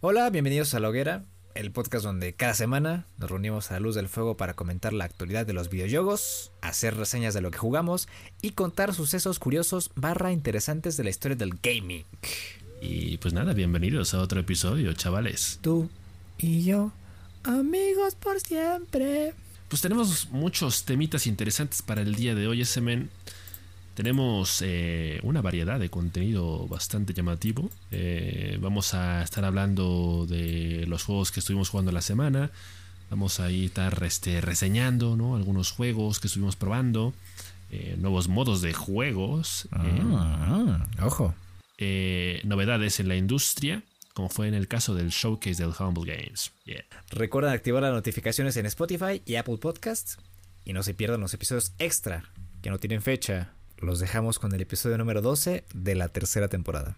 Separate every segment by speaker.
Speaker 1: Hola, bienvenidos a La Hoguera, el podcast donde cada semana nos reunimos a la luz del fuego para comentar la actualidad de los videojuegos, hacer reseñas de lo que jugamos y contar sucesos curiosos barra interesantes de la historia del gaming.
Speaker 2: Y pues nada, bienvenidos a otro episodio, chavales.
Speaker 1: Tú y yo, amigos por siempre.
Speaker 2: Pues tenemos muchos temitas interesantes para el día de hoy, SMN. Tenemos eh, una variedad de contenido bastante llamativo. Eh, vamos a estar hablando de los juegos que estuvimos jugando la semana. Vamos a estar este, reseñando ¿no? algunos juegos que estuvimos probando. Eh, nuevos modos de juegos.
Speaker 1: Ah, ojo.
Speaker 2: novedades en la industria como fue en el caso del showcase del Humble Games.
Speaker 1: Recuerden activar las notificaciones en Spotify y Apple Podcasts y no se pierdan los episodios extra que no tienen fecha los dejamos con el episodio número 12 de la tercera temporada.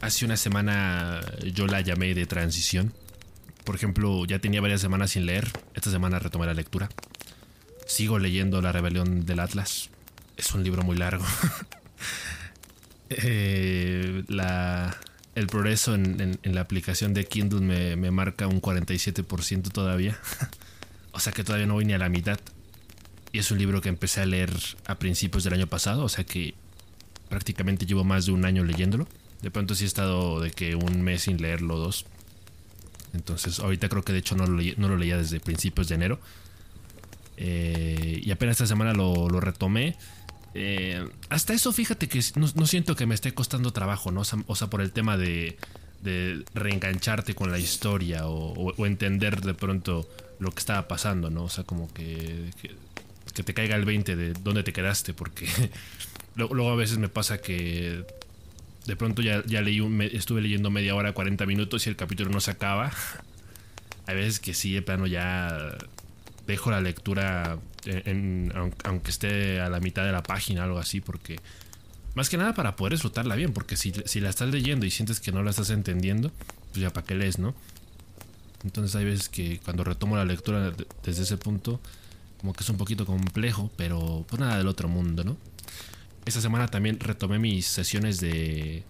Speaker 2: Hace una semana yo la llamé de transición por ejemplo, ya tenía varias semanas sin leer. Esta semana retomé la lectura. Sigo leyendo La Rebelión del Atlas. Es un libro muy largo. Eh, el progreso en, la aplicación de Kindle me, marca un 47% todavía. o sea que todavía no voy ni a la mitad. Y es un libro que empecé a leer a principios del año pasado. O sea que prácticamente llevo más de un año leyéndolo. De pronto sí he estado de que un mes sin leerlo dos. Entonces, ahorita creo que de hecho no lo, leía desde principios de enero. Eh, y apenas esta semana lo, retomé. Eh, hasta eso, fíjate que no, siento que me esté costando trabajo, ¿no? O sea, por el tema de, reengancharte con la historia o, entender de pronto lo que estaba pasando, ¿no? O sea, como que, que, te caiga el 20 de dónde te quedaste, porque luego a veces me pasa que de pronto ya, ya leí un, estuve leyendo media hora, 40 minutos y el capítulo no se acaba. Hay veces que sí, de plano ya dejo la lectura aunque esté a la mitad de la página algo así, porque más que nada para poder disfrutarla bien, porque si, si la estás leyendo y sientes que no la estás entendiendo, pues ya para qué lees, ¿no? Entonces hay veces que cuando retomo la lectura desde ese punto, como que es un poquito complejo, pero pues nada del otro mundo, ¿no? Esta semana también retomé mis sesiones de,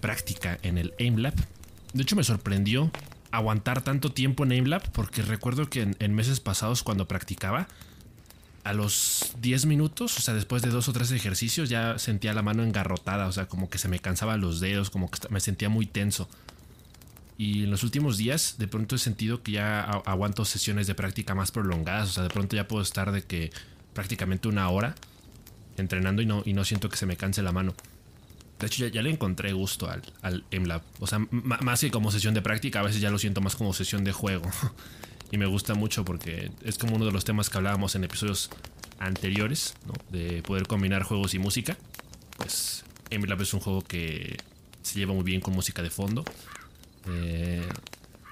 Speaker 2: práctica en el AimLab. De hecho, me sorprendió aguantar tanto tiempo en AimLab porque recuerdo que en, meses pasados cuando practicaba, a los 10 minutos, o sea, después de dos o tres ejercicios, ya sentía la mano engarrotada, o sea, como que se me cansaban los dedos, como que me sentía muy tenso. Y en los últimos días, de pronto he sentido que ya aguanto sesiones de práctica más prolongadas, o sea, de pronto ya puedo estar de que prácticamente una hora entrenando y no, y no siento que se me canse la mano. De hecho, ya, le encontré gusto al, al MLab. O sea, más que como sesión de práctica, a veces ya lo siento más como sesión de juego. y me gusta mucho porque es como uno de los temas que hablábamos en episodios anteriores, ¿no? De poder combinar juegos y música. Pues MLab es un juego que se lleva muy bien con música de fondo. Eh,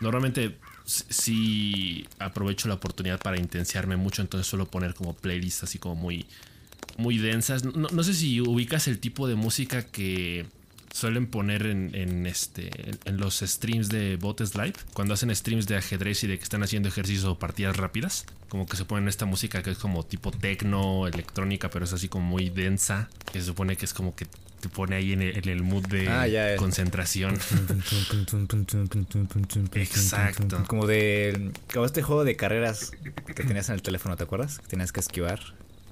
Speaker 2: normalmente sí aprovecho la oportunidad para intensiarme mucho, entonces suelo poner como playlists así como muy muy densas. No, sé si ubicas el tipo de música que suelen poner en, este en, los streams de Botes Live cuando hacen streams de ajedrez y de que están haciendo ejercicios o partidas rápidas. Como que se ponen esta música que es como tipo tecno electrónica pero es así como muy densa que se supone que es como que te pone ahí en el, mood de concentración. Exacto.
Speaker 1: Como de como este juego de carreras que tenías en el teléfono te acuerdas que tenías que esquivar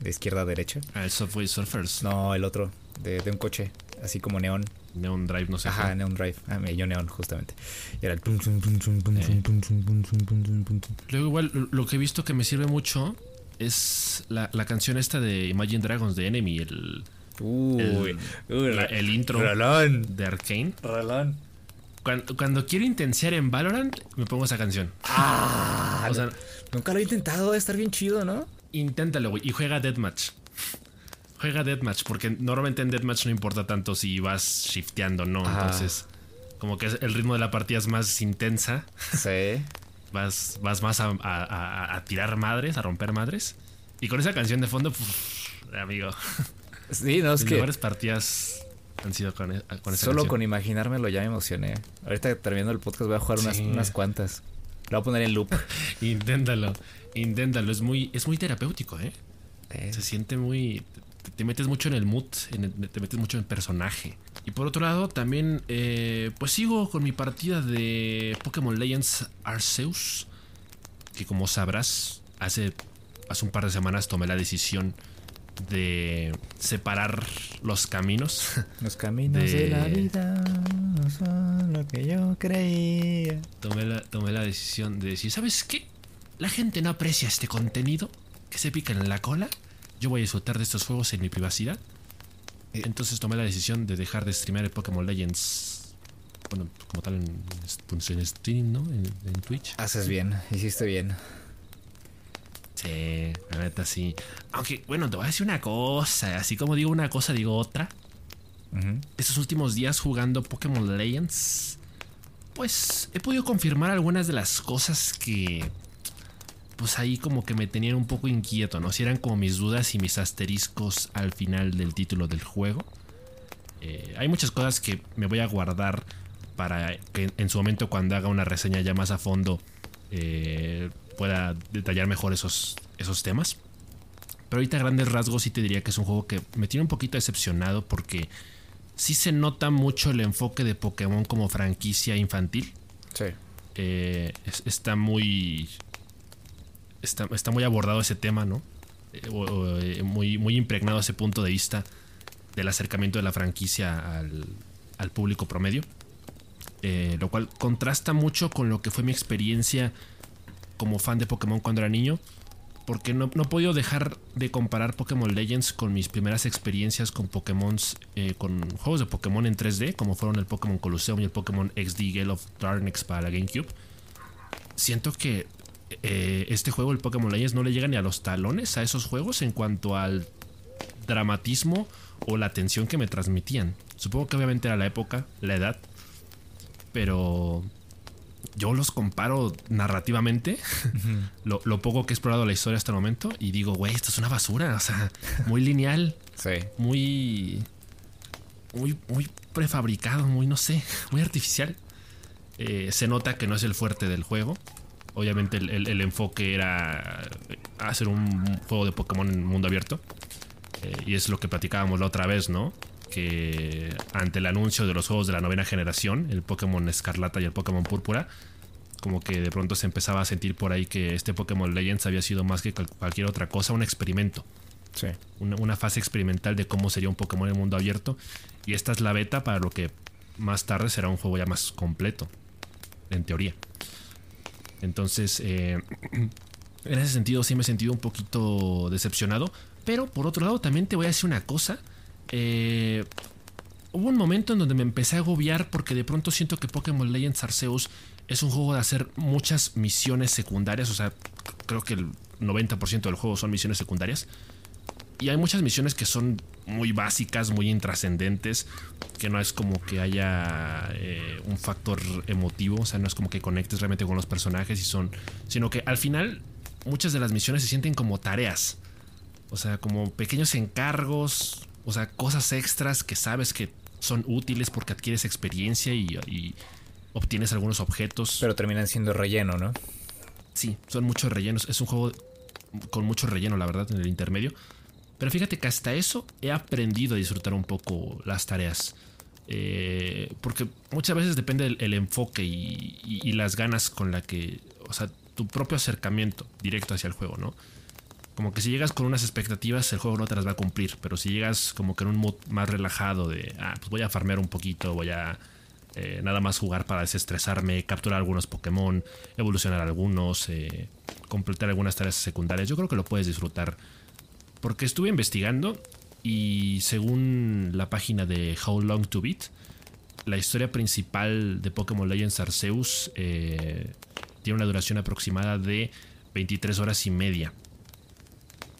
Speaker 1: de izquierda a derecha.
Speaker 2: Ah, el Subway Surfers.
Speaker 1: No, el otro, de, un coche, así como neón.
Speaker 2: Neon Drive, no sé.
Speaker 1: Ajá, Neon Drive. Ah, me dio Neon, justamente. Y era el.
Speaker 2: Luego, igual, lo que he visto que me sirve mucho es la, la canción esta de Imagine Dragons de Enemy, el.
Speaker 1: Uy,
Speaker 2: el, el intro de Arkane.
Speaker 1: Rolón.
Speaker 2: Cuando, cuando, quiero intensiar en Valorant, me pongo esa canción.
Speaker 1: Ah, o sea, nunca lo he intentado, debe estar bien chido, ¿no?
Speaker 2: Inténtalo, güey, y juega Deathmatch. Juega Deathmatch, porque normalmente en Deathmatch no importa tanto si vas shifteando no. Entonces, como que el ritmo de la partida es más intensa.
Speaker 1: Sí.
Speaker 2: vas, vas más a, tirar madres, a romper madres. Y con esa canción de fondo, amigo.
Speaker 1: Sí, no, es
Speaker 2: Mis
Speaker 1: que
Speaker 2: mejores partidas han sido con, e- con esa
Speaker 1: solo
Speaker 2: canción.
Speaker 1: con imaginármelo ya me emocioné. Ahorita terminando el podcast voy a jugar unas, unas cuantas. Lo voy a poner en loop.
Speaker 2: Inténtalo, inténtalo. Es muy, es muy terapéutico, ¿eh?
Speaker 1: Eh,
Speaker 2: Se siente muy. Te, te metes mucho en el mood, en el- te metes mucho en el personaje. Y por otro lado, también, eh, pues sigo con mi partida de Pokémon Legends Arceus. Que como sabrás, hace, hace un par de semanas tomé la decisión de separar los caminos.
Speaker 1: Los caminos de...
Speaker 2: de
Speaker 1: la vida no son lo que yo creía.
Speaker 2: tomé, la, tomé la decisión de decir, ¿sabes qué? La gente no aprecia este contenido, que se pican en la cola. Yo voy a disfrutar de estos juegos en mi privacidad.
Speaker 1: Eh.
Speaker 2: Entonces tomé la decisión de dejar de streamear el Pokémon Legends. Bueno, como tal en, en stream, ¿no? En, en Twitch.
Speaker 1: Haces bien, hiciste bien.
Speaker 2: Sí, la neta sí. Aunque, bueno, te voy a decir una cosa. Así como digo una cosa, digo otra. Estos últimos días jugando Pokémon Legends, pues he podido confirmar algunas de las cosas que, pues ahí como que me tenían un poco inquieto, ¿no? Si eran como mis dudas y mis asteriscos al final del título del juego. Eh, hay muchas cosas que me voy a guardar para que en su momento cuando haga una reseña ya más a fondo eh, pueda detallar mejor esos, esos temas. Pero ahorita a grandes rasgos sí te diría que es un juego que me tiene un poquito decepcionado porque sí se nota mucho el enfoque de Pokémon como franquicia infantil.
Speaker 1: Sí.
Speaker 2: Eh, es- está muy. Está, está muy abordado ese tema, ¿no? Eh, eh, muy, muy impregnado ese punto de vista del acercamiento de la franquicia al, al público promedio. Eh, lo cual contrasta mucho con lo que fue mi experiencia como fan de Pokémon cuando era niño. Porque no, no he podido dejar de comparar Pokémon Legends con mis primeras experiencias con Pokémon, con juegos de Pokémon en 3D, como fueron el Pokémon Colosseum y el Pokémon XD Gale of Darkness para la GameCube. Siento que eh, este juego, el Pokémon Legends, no le llega ni a los talones a esos juegos en cuanto al dramatismo o la tensión que me transmitían. Supongo que obviamente era la época, la edad, pero yo los comparo narrativamente, lo, lo poco que he explorado la historia hasta el momento, y digo, güey, esto es una basura, o sea, muy lineal,
Speaker 1: Sí.
Speaker 2: muy, muy, muy prefabricado, muy, no sé, muy artificial. Eh, se nota que no es el fuerte del juego. Obviamente el, el- el enfoque era hacer un juego de Pokémon en mundo abierto. Eh, y es lo que platicábamos la otra vez, ¿no? Que ante el anuncio de los juegos de la novena generación, el Pokémon Escarlata y el Pokémon Púrpura, como que de pronto se empezaba a sentir por ahí que este Pokémon Legends había sido más que cual- cualquier otra cosa, un experimento
Speaker 1: Sí.
Speaker 2: una, una fase experimental de cómo sería un Pokémon en mundo abierto. Y esta es la beta para lo que más tarde será un juego ya más completo, en teoría. Entonces, eh, en ese sentido sí me he sentido un poquito decepcionado. Pero por otro lado, también te voy a decir una cosa. Eh, hubo un momento en donde me empecé a agobiar porque de pronto siento que Pokémon Legends Arceus es un juego de hacer muchas misiones secundarias. O sea, creo que el 90% del juego son misiones secundarias. Y hay muchas misiones que son muy básicas, muy intrascendentes, que no es como que haya eh, un factor emotivo, o sea, no es como que conectes realmente con los personajes y son, sino que al final muchas de las misiones se sienten como tareas, o sea, como pequeños encargos, o sea, cosas extras que sabes que son útiles porque adquieres experiencia y, y obtienes algunos objetos.
Speaker 1: Pero terminan siendo relleno, ¿no?
Speaker 2: Sí, son muchos rellenos. Es un juego con mucho relleno, la verdad, en el intermedio. Pero fíjate que hasta eso he aprendido a disfrutar un poco las tareas. Eh, porque muchas veces depende el, el enfoque y, y- las ganas con la que. O sea, tu propio acercamiento directo hacia el juego, ¿no? Como que si llegas con unas expectativas, el juego no te las va a cumplir. Pero si llegas como que en un mood más relajado de, ah, pues voy a farmear un poquito, voy a eh, nada más jugar para desestresarme, capturar algunos Pokémon, evolucionar algunos, eh, completar algunas tareas secundarias, yo creo que lo puedes disfrutar. Porque estuve investigando y según la página de How Long to Beat, la historia principal de Pokémon Legends Arceus eh, tiene una duración aproximada de 23 horas y media.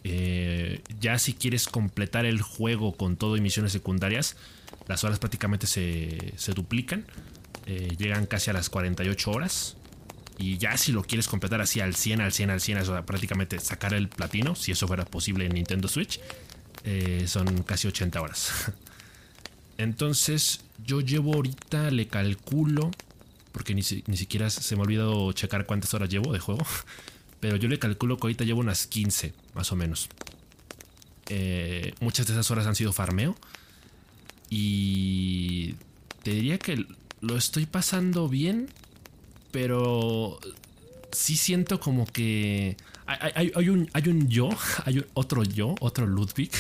Speaker 2: Eh, ya si quieres completar el juego con todo y misiones secundarias, las horas prácticamente se, se duplican. Eh, llegan casi a las 48 horas. Y ya si lo quieres completar así al 100, al 100, al 100, o prácticamente sacar el platino, si eso fuera posible en Nintendo Switch, eh, son casi 80 horas. Entonces yo llevo ahorita, le calculo, porque ni, ni siquiera se me ha olvidado checar cuántas horas llevo de juego, pero yo le calculo que ahorita llevo unas 15, más o menos. Eh, muchas de esas horas han sido farmeo. Y te diría que lo estoy pasando bien, pero sí siento como que hay, un, hay un yo, hay otro yo, otro Ludwig,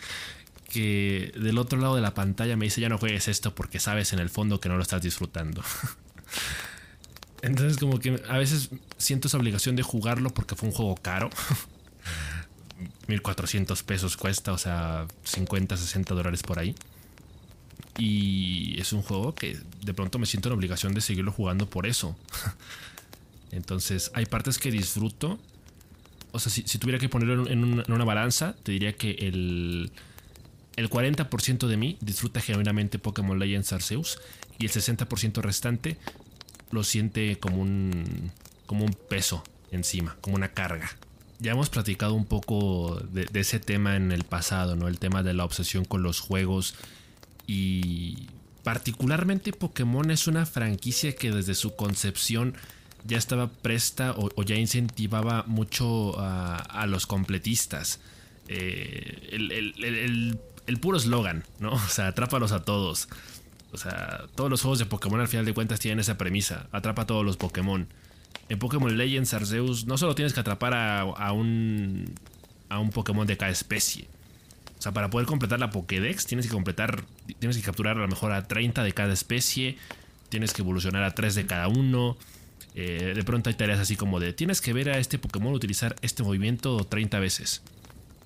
Speaker 2: que del otro lado de la pantalla me dice ya no juegues esto porque sabes en el fondo que no lo estás disfrutando. Entonces como que a veces siento esa obligación de jugarlo porque fue un juego caro. 1400 pesos cuesta, o sea, 50, 60 dólares por ahí. Y es un juego que de pronto me siento en obligación de seguirlo jugando por eso. Entonces, hay partes que disfruto. O sea, si, tuviera que ponerlo en una, balanza, te diría que el, el 40% de mí disfruta genuinamente Pokémon Legends Arceus y el 60% restante lo siente como un, como un peso encima, como una carga. Ya hemos platicado un poco de, de, ese tema en el pasado, ¿no? El tema de la obsesión con los juegos y particularmente Pokémon es una franquicia que desde su concepción ya estaba presta o, ya incentivaba mucho a, los completistas. Eh, el, puro eslogan, ¿no? O sea, atrápalos a todos. O sea, todos los juegos de Pokémon al final de cuentas tienen esa premisa. Atrapa a todos los Pokémon. En Pokémon Legends Arceus no solo tienes que atrapar a, a un, a un Pokémon de cada especie o sea, para poder completar la Pokédex tienes que completar, tienes que capturar a lo mejor a 30 de cada especie, tienes que evolucionar a 3 de cada uno. Eh, de pronto hay tareas así como de tienes que ver a este Pokémon utilizar este movimiento 30 veces.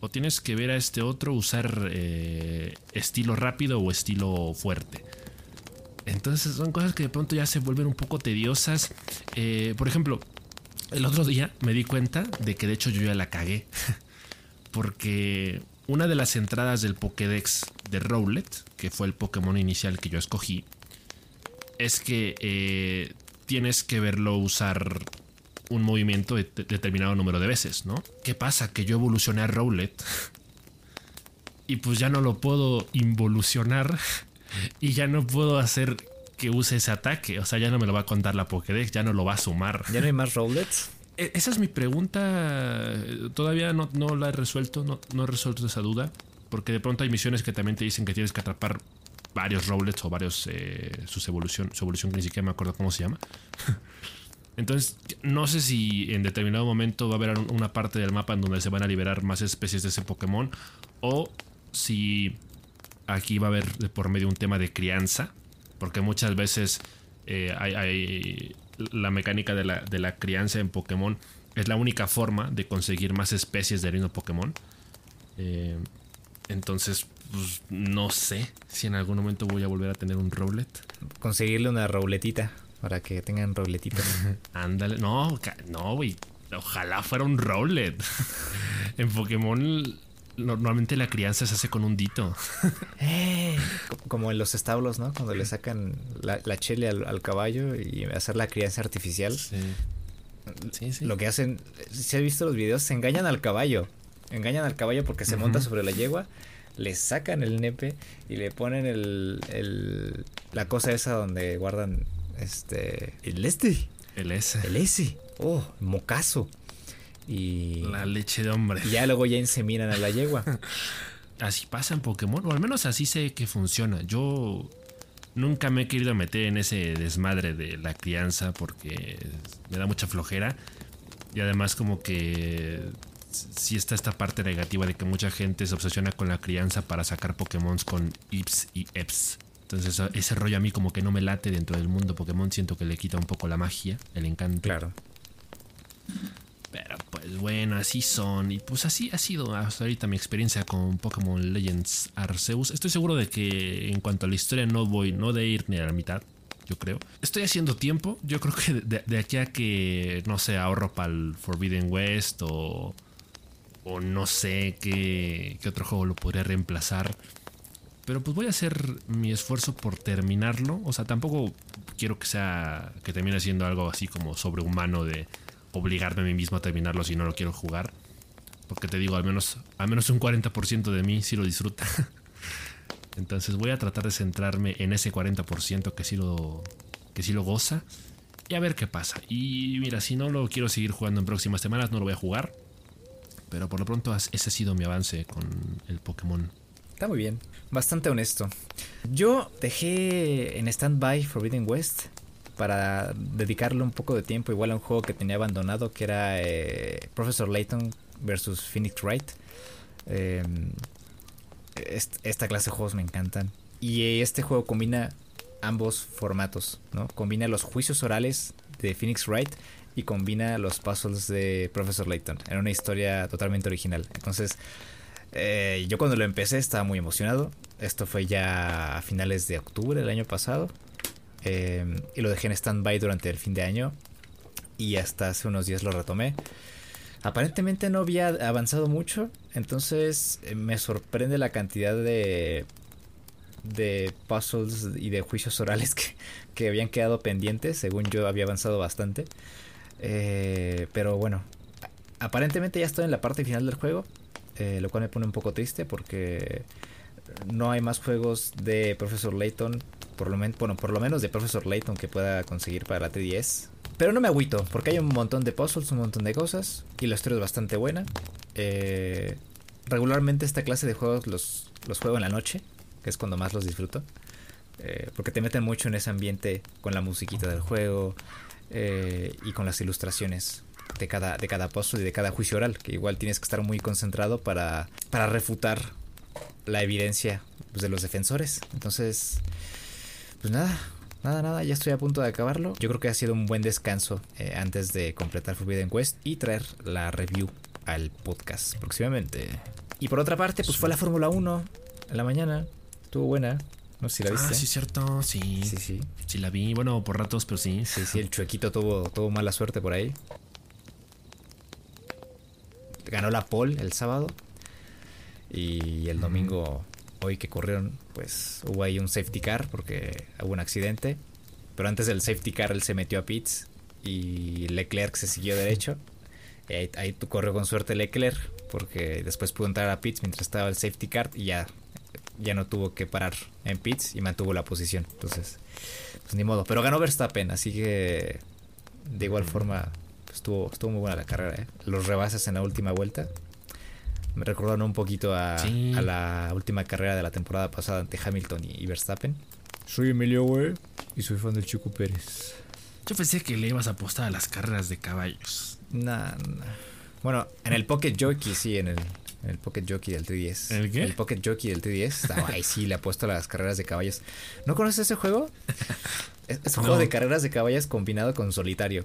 Speaker 2: O tienes que ver a este otro usar eh, estilo rápido o estilo fuerte. Entonces son cosas que de pronto ya se vuelven un poco tediosas. Eh, por ejemplo, el otro día me di cuenta de que de hecho yo ya la cagué. Porque una de las entradas del Pokédex de Rowlet, que fue el Pokémon inicial que yo escogí, es que eh, tienes que verlo usar un movimiento de determinado número de veces, ¿no? ¿Qué pasa? Que yo evolucioné a Rowlet y pues ya no lo puedo involucionar y ya no puedo hacer que use ese ataque. O sea, ya no me lo va a contar la Pokédex, ya no lo va a sumar.
Speaker 1: ¿Ya no hay más Rowlets?
Speaker 2: E, esa es mi pregunta. Todavía no, la he resuelto, no, he resuelto esa duda. Porque de pronto hay misiones que también te dicen que tienes que atrapar varios rollets o varios. Eh, su evolución, su evolución que ni siquiera me acuerdo cómo se llama. Entonces, no sé si en determinado momento va a haber una parte del mapa en donde se van a liberar más especies de ese Pokémon. O si aquí va a haber por medio un tema de crianza. Porque muchas veces eh, hay la mecánica de la, de la crianza en Pokémon es la única forma de conseguir más especies de reino Pokémon. Eh, entonces, pues, no sé si en algún momento voy a volver a tener un Rowlet.
Speaker 1: Conseguirle una Rowletita para que tengan Rowletitas.
Speaker 2: Ándale, no, no, güey. Ojalá fuera un Rowlet. en Pokémon normalmente la crianza se hace con un dito.
Speaker 1: Eh, como en los establos, ¿no? Cuando le sacan la, chile al, caballo y hacer la crianza artificial. Sí. Sí, Lo que hacen, si has visto los videos, se engañan al caballo. Engañan al caballo porque se monta sobre la yegua, le sacan el nepe y le ponen el, el, la cosa esa donde guardan este
Speaker 2: el este.
Speaker 1: El S. El S. Oh, mocazo. Y.
Speaker 2: La leche de hombre.
Speaker 1: Y ya luego ya inseminan a la yegua.
Speaker 2: así pasa en Pokémon, o al menos así sé que funciona. Yo nunca me he querido meter en ese desmadre de la crianza porque me da mucha flojera. Y además, como que sí está esta parte negativa de que mucha gente se obsesiona con la crianza para sacar Pokémon con IPS y EPS. Entonces, ese rollo a mí como que no me late dentro del mundo Pokémon. Siento que le quita un poco la magia, el encanto.
Speaker 1: Claro.
Speaker 2: Pero bueno, así son. Y pues así ha sido hasta ahorita mi experiencia con Pokémon Legends Arceus. Estoy seguro de que en cuanto a la historia no voy, no de ir ni a la mitad. Yo creo. Estoy haciendo tiempo. Yo creo que de, aquí a que, no sé, ahorro para el Forbidden West o, o no sé qué, qué otro juego lo podría reemplazar. Pero pues voy a hacer mi esfuerzo por terminarlo. O sea, tampoco quiero que sea que termine siendo algo así como sobrehumano de obligarme a mí mismo a terminarlo si no lo quiero jugar. Porque te digo, al menos, al menos un 40% de mí sí lo disfruta. Entonces voy a tratar de centrarme en ese 40% que sí lo, que sí lo goza. Y a ver qué pasa. Y mira, si no lo quiero seguir jugando en próximas semanas, no lo voy a jugar. Pero por lo pronto ese ha sido mi avance con el Pokémon.
Speaker 1: Está muy bien, bastante honesto. Yo dejé en stand-by Forbidden West para dedicarle un poco de tiempo igual a un juego que tenía abandonado que era eh, Professor Layton versus Phoenix Wright. Em, esta clase de juegos me encantan. Y este juego combina ambos formatos, ¿no? Combina los juicios orales de Phoenix Wright y combina los puzzles de Professor Layton en una historia totalmente original. Entonces, eh, yo cuando lo empecé estaba muy emocionado. Esto fue ya a finales de octubre del año pasado. Em, y lo dejé en stand-by durante el fin de año. Y hasta hace unos días lo retomé. Aparentemente no había avanzado mucho. Entonces eh, me sorprende la cantidad de, de puzzles y de juicios orales que, habían quedado pendientes. Según yo había avanzado bastante. Eh, pero bueno, aparentemente ya estoy en la parte final del juego. Eh, lo cual me pone un poco triste porque no hay más juegos de Professor Layton. Por lo, bueno, por lo menos de Professor Layton que pueda conseguir para la 3DS. Pero no me agüito, porque hay un montón de puzzles, un montón de cosas. Y la historia es bastante buena. Eh, regularmente esta clase de juegos los, los juego en la noche, que es cuando más los disfruto. Eh, porque te meten mucho en ese ambiente con la musiquita del juego eh, y con las ilustraciones de cada, de cada puzzle y de cada juicio oral, que igual tienes que estar muy concentrado para, para refutar la evidencia pues, de los defensores. Entonces, pues nada, Nada, nada, ya estoy a punto de acabarlo. Yo creo que ha sido un buen descanso eh, antes de completar Forbidden Quest y traer la review al podcast próximamente. Y por otra parte, pues fue la Fórmula 1 en la mañana. Estuvo buena. No sé si la viste.
Speaker 2: Ah, sí, cierto, sí.
Speaker 1: Sí, sí.
Speaker 2: Sí la vi, bueno, por ratos, pero sí.
Speaker 1: Sí, sí, el chuequito tuvo, tuvo mala suerte por ahí. Ganó la pole el sábado. Y el domingo hoy que corrieron, pues hubo ahí un safety car porque hubo un accidente. Pero antes del safety car él se metió a pits y Leclerc se siguió derecho. ahí, ahí corrió con suerte Leclerc porque después pudo entrar a pits mientras estaba el safety car y ya, ya no tuvo que parar en pits y mantuvo la posición. Entonces, pues ni modo. Pero ganó Verstappen, así que de igual forma pues, estuvo, estuvo muy buena la carrera. ¿eh? Los rebases en la última vuelta me recordaron un poquito a, la última carrera de la temporada pasada ante Hamilton y, Verstappen. Soy Emilio, güey, y soy fan del Chico Pérez.
Speaker 2: Yo pensé que le ibas a apostar a las carreras de caballos.
Speaker 1: Nah, Bueno, en el Pocket Jockey, sí, en el, el Pocket Jockey del
Speaker 2: T10. ¿El qué?
Speaker 1: El Pocket Jockey del T10. Ay, sí, le apuesto a las carreras de caballos. ¿No conoces ese juego? Es, un juego de carreras de caballos combinado con solitario.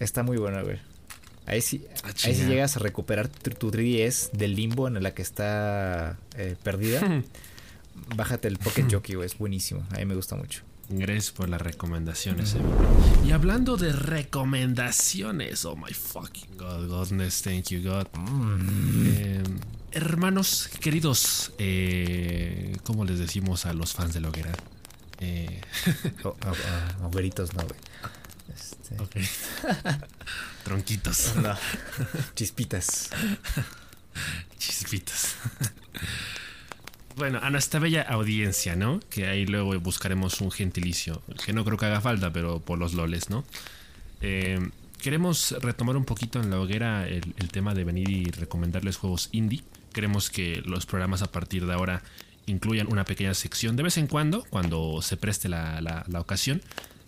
Speaker 1: Está muy bueno, güey. Ahí sí, ah, ahí sí llegas a recuperar tu, 3DS del limbo en la que está eh, perdida. Bájate el Pocket Jockey, es buenísimo. A mí me gusta mucho.
Speaker 2: Gracias por las recomendaciones, Y hablando de recomendaciones, oh my fucking god, godness, thank you God. Mm. Eh, hermanos queridos, eh, ¿cómo les decimos a los fans de la hoguera?
Speaker 1: Eh. Oh, oh, oh, no, güey. Este.
Speaker 2: Tronquitos.
Speaker 1: Chispitas.
Speaker 2: Chispitas. Bueno, a nuestra bella audiencia, ¿no? Que ahí luego buscaremos un gentilicio, que no creo que haga falta, pero por los loles, ¿no? Eh, queremos retomar un poquito en la hoguera el, tema de venir y recomendarles juegos indie. Queremos que los programas a partir de ahora incluyan una pequeña sección de vez en cuando, cuando se preste la, la ocasión,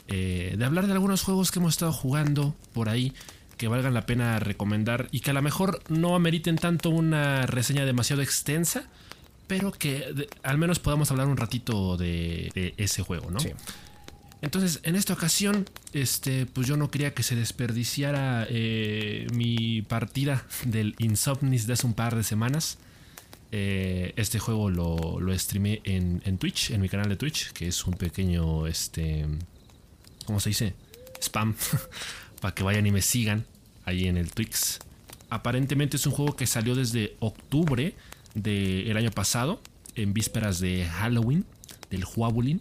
Speaker 2: eh, de hablar de algunos juegos que hemos estado jugando por ahí que valgan la pena recomendar y que a lo mejor no ameriten tanto una reseña demasiado extensa, pero que al menos podamos hablar un ratito de, ese juego, ¿no? Entonces, en esta ocasión, este, pues yo no quería que se desperdiciara eh, mi partida del Insomnis de hace un par de semanas. Eh, este juego lo, lo streamé en, en, Twitch, en mi canal de Twitch, que es un pequeño, este, ¿cómo se dice? Spam, para que vayan y me sigan ahí en el Twix. Aparentemente es un juego que salió desde octubre del año pasado, en vísperas de Halloween, del Huabulin.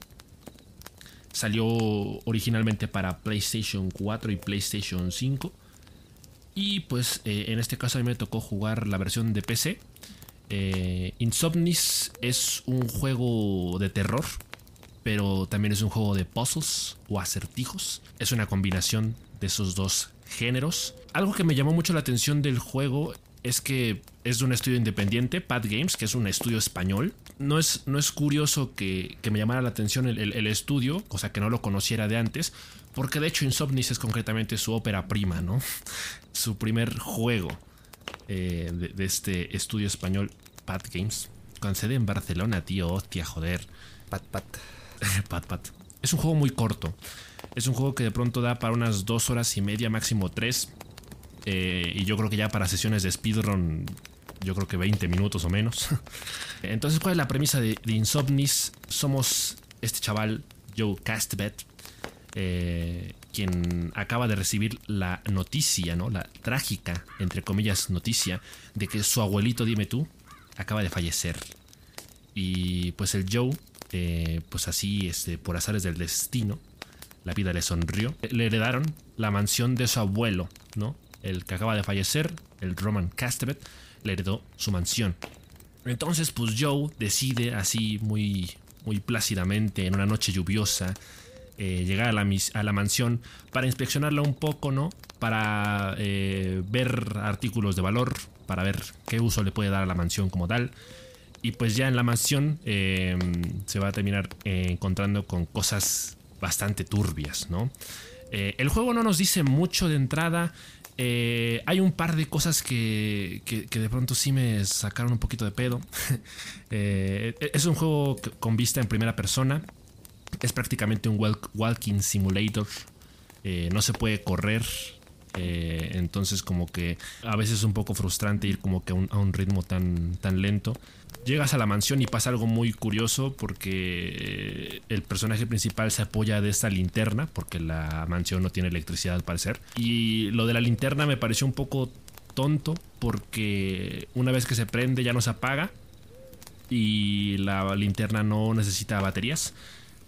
Speaker 2: Salió originalmente para PlayStation 4 y PlayStation 5. Y pues eh, en este caso a mí me tocó jugar la versión de PC. Eh, Insomnis es un juego de terror, pero también es un juego de puzzles o acertijos. Es una combinación de esos dos géneros. Algo que me llamó mucho la atención del juego es que es de un estudio independiente, Pad Games, que es un estudio español. No es, no es curioso que, me llamara la atención el, estudio, cosa que no lo conociera de antes, porque de hecho Insomnis es concretamente su ópera prima, ¿no? su primer juego eh, de, este estudio español, Pad Games, con sede en Barcelona, tío, hostia, joder.
Speaker 1: Pat Pat.
Speaker 2: pat Pat. Es un juego muy corto. Es un juego que de pronto da para unas dos horas y media, máximo tres. Eh, y yo creo que ya para sesiones de speedrun, yo creo que 20 minutos o menos. Entonces, ¿cuál es la premisa de, Insomnis? Somos este chaval, Joe Castbet, eh, quien acaba de recibir la noticia, ¿no? La trágica, entre comillas, noticia de que su abuelito, dime tú, acaba de fallecer. Y pues el Joe, pues así, este, por azares del destino, la vida le sonrió. Le heredaron la mansión de su abuelo, ¿no? el que acaba de fallecer, el Roman Castevet, le heredó su mansión. Entonces, pues Joe decide así muy, muy plácidamente en una noche lluviosa eh, llegar a la, a la, mansión para inspeccionarla un poco, ¿no? Para eh, ver artículos de valor, para ver qué uso le puede dar a la mansión como tal. Y pues ya en la mansión eh, se va a terminar encontrando con cosas bastante turbias, ¿no? el juego no nos dice mucho de entrada. Eh, hay un par de cosas que, que, de pronto sí me sacaron un poquito de pedo. Eh, es un juego con vista en primera persona. Es prácticamente un walking simulator. Eh, no se puede correr. Entonces como que a veces es un poco frustrante ir como que a un, ritmo tan, tan lento. Llegas a la mansión y pasa algo muy curioso porque el personaje principal se apoya de esta linterna porque la mansión no tiene electricidad al parecer. Y lo de la linterna me pareció un poco tonto porque una vez que se prende ya no se apaga y la linterna no necesita baterías,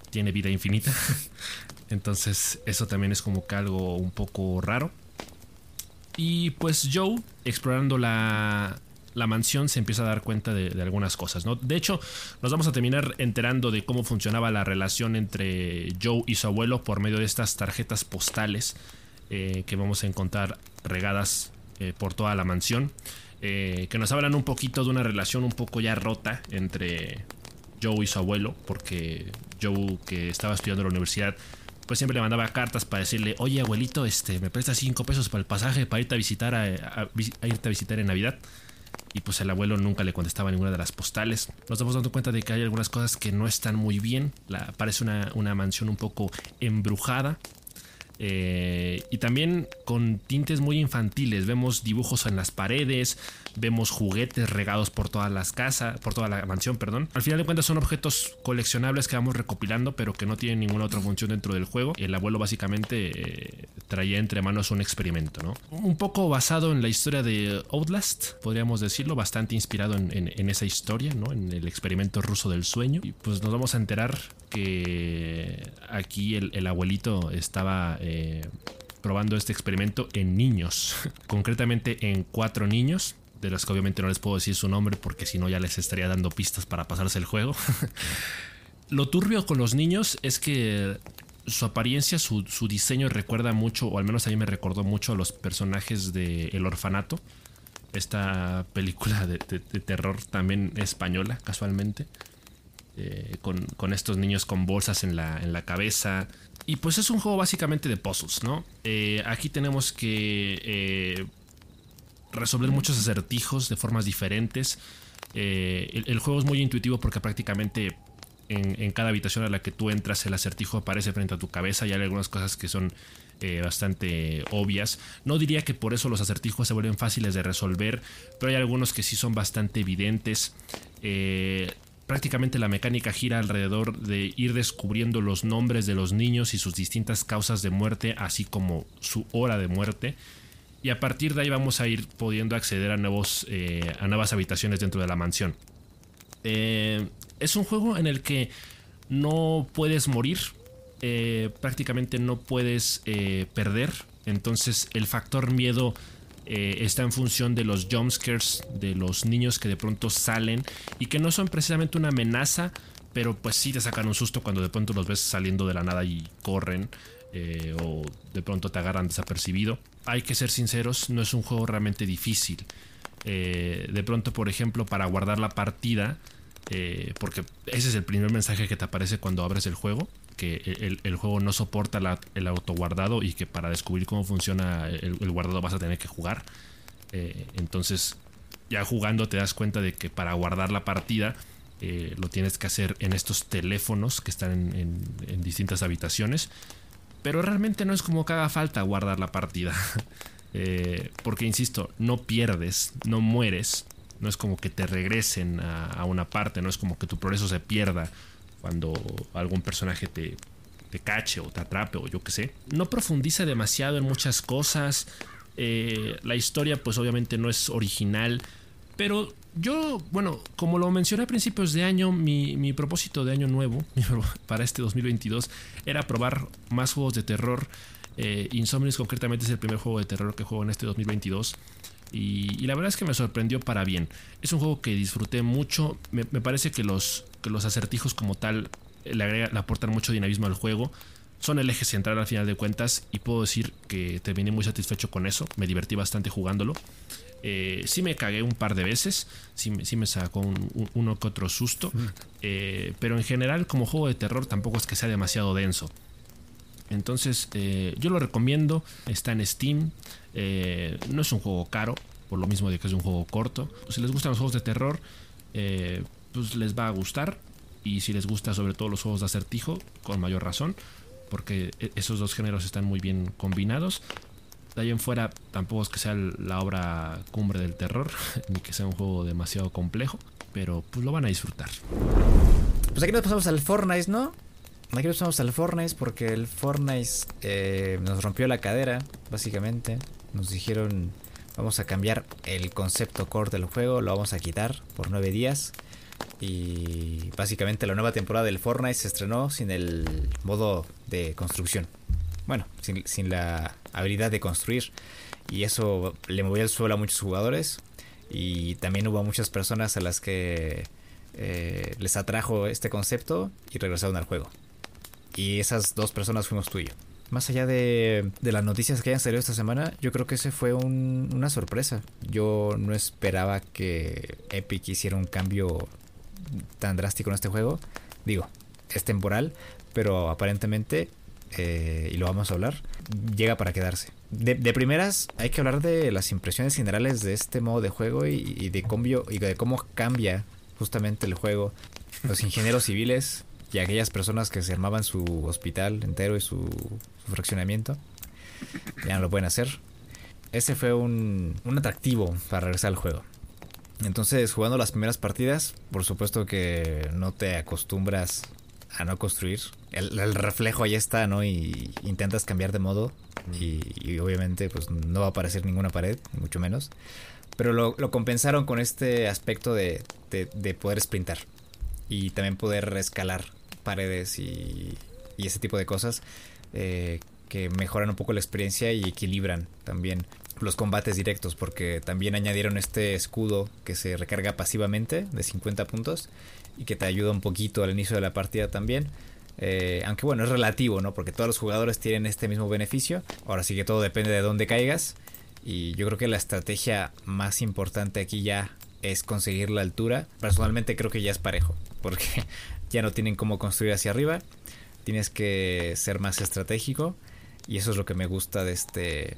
Speaker 2: tiene vida infinita. Entonces eso también es como que algo un poco raro. Y pues Joe, explorando la, la mansión se empieza a dar cuenta de, algunas cosas. ¿no? De hecho, nos vamos a terminar enterando de cómo funcionaba la relación entre Joe y su abuelo por medio de estas tarjetas postales eh, que vamos a encontrar regadas eh, por toda la mansión. Eh, que nos hablan un poquito de una relación un poco ya rota entre Joe y su abuelo, porque Joe que estaba estudiando en la universidad pues siempre le mandaba cartas para decirle, oye abuelito, este, me prestas 5 pesos para el pasaje para irte a visitar a irte a visitar en Navidad y pues el abuelo nunca le contestaba ninguna de las postales. Nos damos dando cuenta de que hay algunas cosas que no están muy bien. La, parece una, una mansión un poco embrujada. Eh, y también con tintes muy infantiles. Vemos dibujos en las paredes, vemos juguetes regados por todas las casas, por toda la mansión, perdón. Al final de cuentas son objetos coleccionables que vamos recopilando, pero que no tienen ninguna otra función dentro del juego. El abuelo básicamente eh, traía entre manos un experimento, ¿no? Un poco basado en la historia de Outlast, podríamos decirlo, bastante inspirado en, esa historia, ¿no? En el experimento ruso del sueño. Y pues nos vamos a enterar que aquí el, abuelito estaba eh, probando este experimento en niños, concretamente en cuatro niños de los que obviamente no les puedo decir su nombre porque si no ya les estaría dando pistas para pasarse el juego. Lo turbio con los niños es que su apariencia, su, diseño recuerda mucho, o al menos a mí me recordó mucho a los personajes de El Orfanato, esta película de, terror también española, casualmente, eh, con, estos niños con bolsas en la, en la cabeza. Y pues es un juego básicamente de puzzles, ¿no? Eh, aquí tenemos que eh, resolver muchos acertijos de formas diferentes. Eh, el, juego es muy intuitivo porque prácticamente en, cada habitación a la que tú entras el acertijo aparece frente a tu cabeza y hay algunas cosas que son eh, bastante obvias. No diría que por eso los acertijos se vuelven fáciles de resolver, pero hay algunos que sí son bastante evidentes. Eh, prácticamente la mecánica gira alrededor de ir descubriendo los nombres de los niños y sus distintas causas de muerte, así como su hora de muerte y a partir de ahí vamos a ir pudiendo acceder a, nuevos, eh, a nuevas habitaciones dentro de la mansión. Eh, es un juego en el que no puedes morir, eh, prácticamente no puedes perder, entonces el factor miedo está en función de los jumpscares, de los niños que de pronto salen y que no son precisamente una amenaza, pero pues sí te sacan un susto cuando de pronto los ves saliendo de la nada y corren o de pronto te agarran desapercibido. Hay que ser sinceros, no es un juego realmente difícil. Eh, de pronto, por ejemplo, para guardar la partida, porque ese es el primer mensaje que te aparece cuando abres el juego, que el, juego no soporta el autoguardado y que para descubrir cómo funciona el, guardado vas a tener que jugar. Eh, entonces, ya jugando te das cuenta de que para guardar la partida eh, lo tienes que hacer en estos teléfonos que están en, distintas habitaciones. Pero realmente no es como que haga falta guardar la partida. Eh, porque, insisto, no pierdes, no mueres. No es como que te regresen a, una parte, no es como que tu progreso se pierda cuando algún personaje te, te cache o te atrape o yo qué sé. No profundiza demasiado en muchas cosas. Eh, la historia pues obviamente no es original. Pero yo, bueno, como lo mencioné a principios de año, mi, propósito de año nuevo para este 2022 era probar más juegos de terror. Eh, Insomnius concretamente es el primer juego de terror que juego en este 2022. Y, la verdad es que me sorprendió para bien. Es un juego que disfruté mucho. Me, parece que los, que los acertijos como tal le, agrega, le aportan mucho dinamismo al juego. Son el eje central al final de cuentas y puedo decir que terminé muy satisfecho con eso. Me divertí bastante jugándolo. Eh, sí me cagué un par de veces, sí, me sacó uno que otro susto, eh, pero en general como juego de terror tampoco es que sea demasiado denso. Entonces eh, yo lo recomiendo, está en Steam, eh, no es un juego caro, por lo mismo de que es un juego corto. Si les gustan los juegos de terror, pues les va a gustar. Y si les gusta sobre todo los juegos de acertijo, con mayor razón, porque e-, esos dos géneros están muy bien combinados. De ahí en fuera tampoco es que sea la obra cumbre del terror, ni que sea un juego demasiado complejo, pero pues lo van a disfrutar.
Speaker 1: Pues aquí nos pasamos al Fortnite, ¿no? Aquí nos pasamos al Fortnite porque el Fortnite eh, nos rompió la cadera, básicamente. Nos dijeron, vamos a cambiar el concepto core del juego, lo vamos a quitar por nueve días. Y básicamente la nueva temporada del Fortnite se estrenó sin el modo de construcción. Bueno, sin, la habilidad de construir. Y eso le movió el suelo a muchos jugadores. Y también hubo muchas personas a las que eh, les atrajo este concepto y regresaron al juego. Y esas dos personas fuimos tú y yo más allá de, las noticias que hayan salido esta semana, yo creo que ese fue una sorpresa. Yo no esperaba que Epic hiciera un cambio tan drástico en este juego. Digo, es temporal, pero aparentemente, eh, y lo vamos a hablar, llega para quedarse. De, primeras, hay que hablar de las impresiones generales de este modo de juego y, de, y de cómo cambia justamente el juego. Los ingenieros civiles y aquellas personas que se armaban su hospital entero y su, fraccionamiento ya no lo pueden hacer. Ese fue un, un atractivo para regresar al juego. Entonces, jugando las primeras partidas, por supuesto que no te acostumbras a no construir. El, reflejo ahí está, ¿no? Y intentas cambiar de modo. Y, obviamente, pues no va a aparecer ninguna pared, mucho menos. Pero lo, lo compensaron con este aspecto de, de, de, poder sprintar. Y también poder escalar paredes y, ese tipo de cosas eh, que mejoran un poco la experiencia y equilibran también los combates directos porque también añadieron este escudo que se recarga pasivamente de 50 puntos y que te ayuda un poquito al inicio de la partida también. Eh, aunque bueno, es relativo, ¿no? Porque todos los jugadores tienen este mismo beneficio. Ahora sí que todo depende de dónde caigas. Y yo creo que la estrategia más importante aquí ya es conseguir la altura. Personalmente creo que ya es parejo. Porque ya no tienen cómo construir hacia arriba, tienes que ser más estratégico y eso es lo que me gusta de este,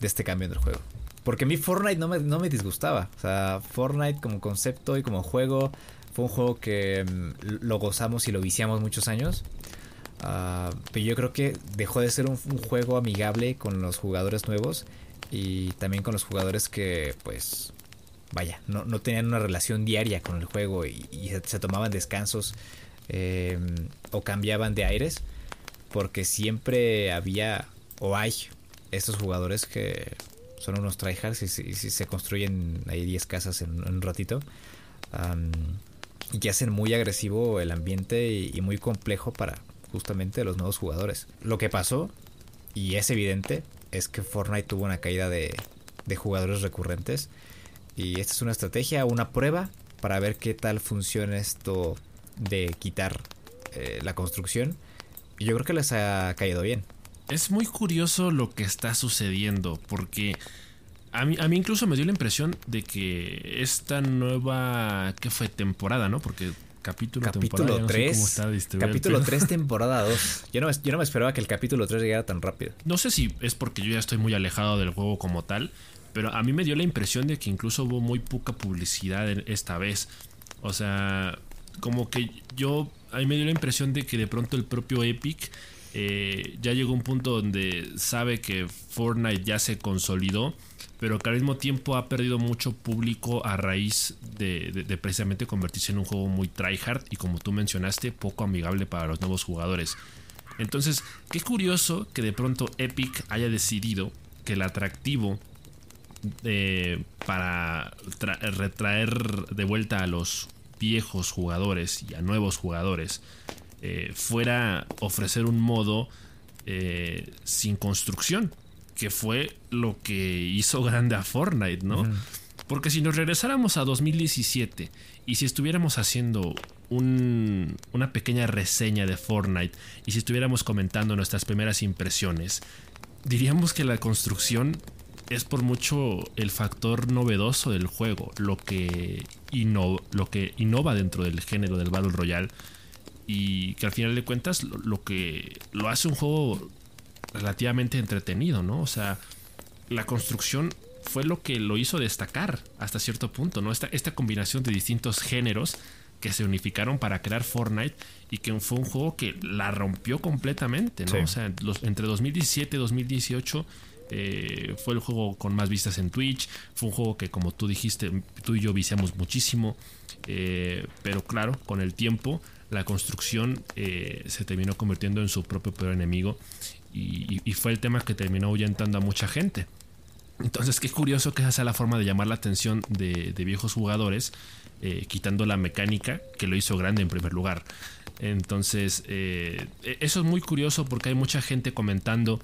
Speaker 1: de este cambio en el juego. Porque a mí Fortnite no me, no me disgustaba, o sea, Fortnite como concepto y como juego fue un juego que mm, lo gozamos y lo viciamos muchos años. Ah, pero yo creo que dejó de ser un, juego amigable con los jugadores nuevos y también con los jugadores que pues vaya, no, no tenían una relación diaria con el juego y, se, tomaban descansos eh, o cambiaban de aires porque siempre había o hay estos jugadores que son unos tryhards y, si se construyen ahí 10 casas en, un ratito y que hacen muy agresivo el ambiente y muy complejo para justamente los nuevos jugadores. Lo que pasó, y es evidente, es que Fortnite tuvo una caída de de jugadores recurrentes. Y esta es una estrategia, una prueba para ver qué tal funciona esto de quitar eh, la construcción. Y yo creo que les ha caído bien.
Speaker 2: Es muy curioso lo que está sucediendo, porque a mí, a mí incluso me dio la impresión de que esta nueva, ¿qué fue? Temporada, ¿no? Porque capítulo,
Speaker 1: capítulo 3, capítulo 3, temporada 2. Yo no, yo no me esperaba que el capítulo 3 llegara tan rápido.
Speaker 2: No sé si es porque yo ya estoy muy alejado del juego como tal, pero a mí me dio la impresión de que incluso hubo muy poca publicidad esta vez. O sea, como que yo, a mí me dio la impresión de que de pronto el propio Epic eh, ya llegó a un punto donde sabe que Fortnite ya se consolidó, pero que al mismo tiempo ha perdido mucho público a raíz de, precisamente convertirse en un juego muy tryhard y como tú mencionaste, poco amigable para los nuevos jugadores. Entonces, qué curioso que de pronto Epic haya decidido que el atractivo eh, para retraer de vuelta a los viejos jugadores y a nuevos jugadores eh, fuera ofrecer un modo eh, sin construcción, que fue lo que hizo grande a Fortnite, ¿no? Porque si nos regresáramos a 2017 y si estuviéramos haciendo una pequeña reseña de Fortnite y si estuviéramos comentando nuestras primeras impresiones, diríamos que la construcción es por mucho el factor novedoso del juego, lo que, lo que innova dentro del género del Battle Royale y que al final de cuentas lo, que lo hace un juego relativamente entretenido, ¿no? O sea, la construcción fue lo que lo hizo destacar hasta cierto punto, ¿no? Esta, esta combinación de distintos géneros que se unificaron para crear Fortnite y que fue un juego que la rompió completamente, ¿no? O sea, entre 2017 y 2018 eh, fue el juego con más vistas en Twitch, fue un juego que como tú dijiste, tú y yo viciamos muchísimo, eh, pero claro, con el tiempo la construcción eh, se terminó convirtiendo en su propio peor enemigo y, fue el tema que terminó ahuyentando a mucha gente. Entonces, qué curioso que esa sea la forma de llamar la atención de, viejos jugadores, eh, quitando la mecánica que lo hizo grande en primer lugar. Entonces, eh, e, eso es muy curioso porque hay mucha gente comentando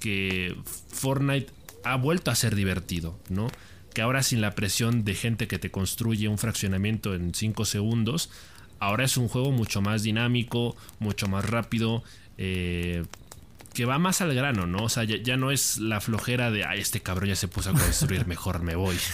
Speaker 2: que Fortnite ha vuelto a ser divertido, ¿no? Que ahora sin la presión de gente que te construye un fraccionamiento en 5 segundos, Ahora es un juego mucho más dinámico, mucho más rápido, eh, que va más al grano, ¿no? O sea, ya, no es la flojera de, ay, este cabrón ya se puso a construir, mejor me voy.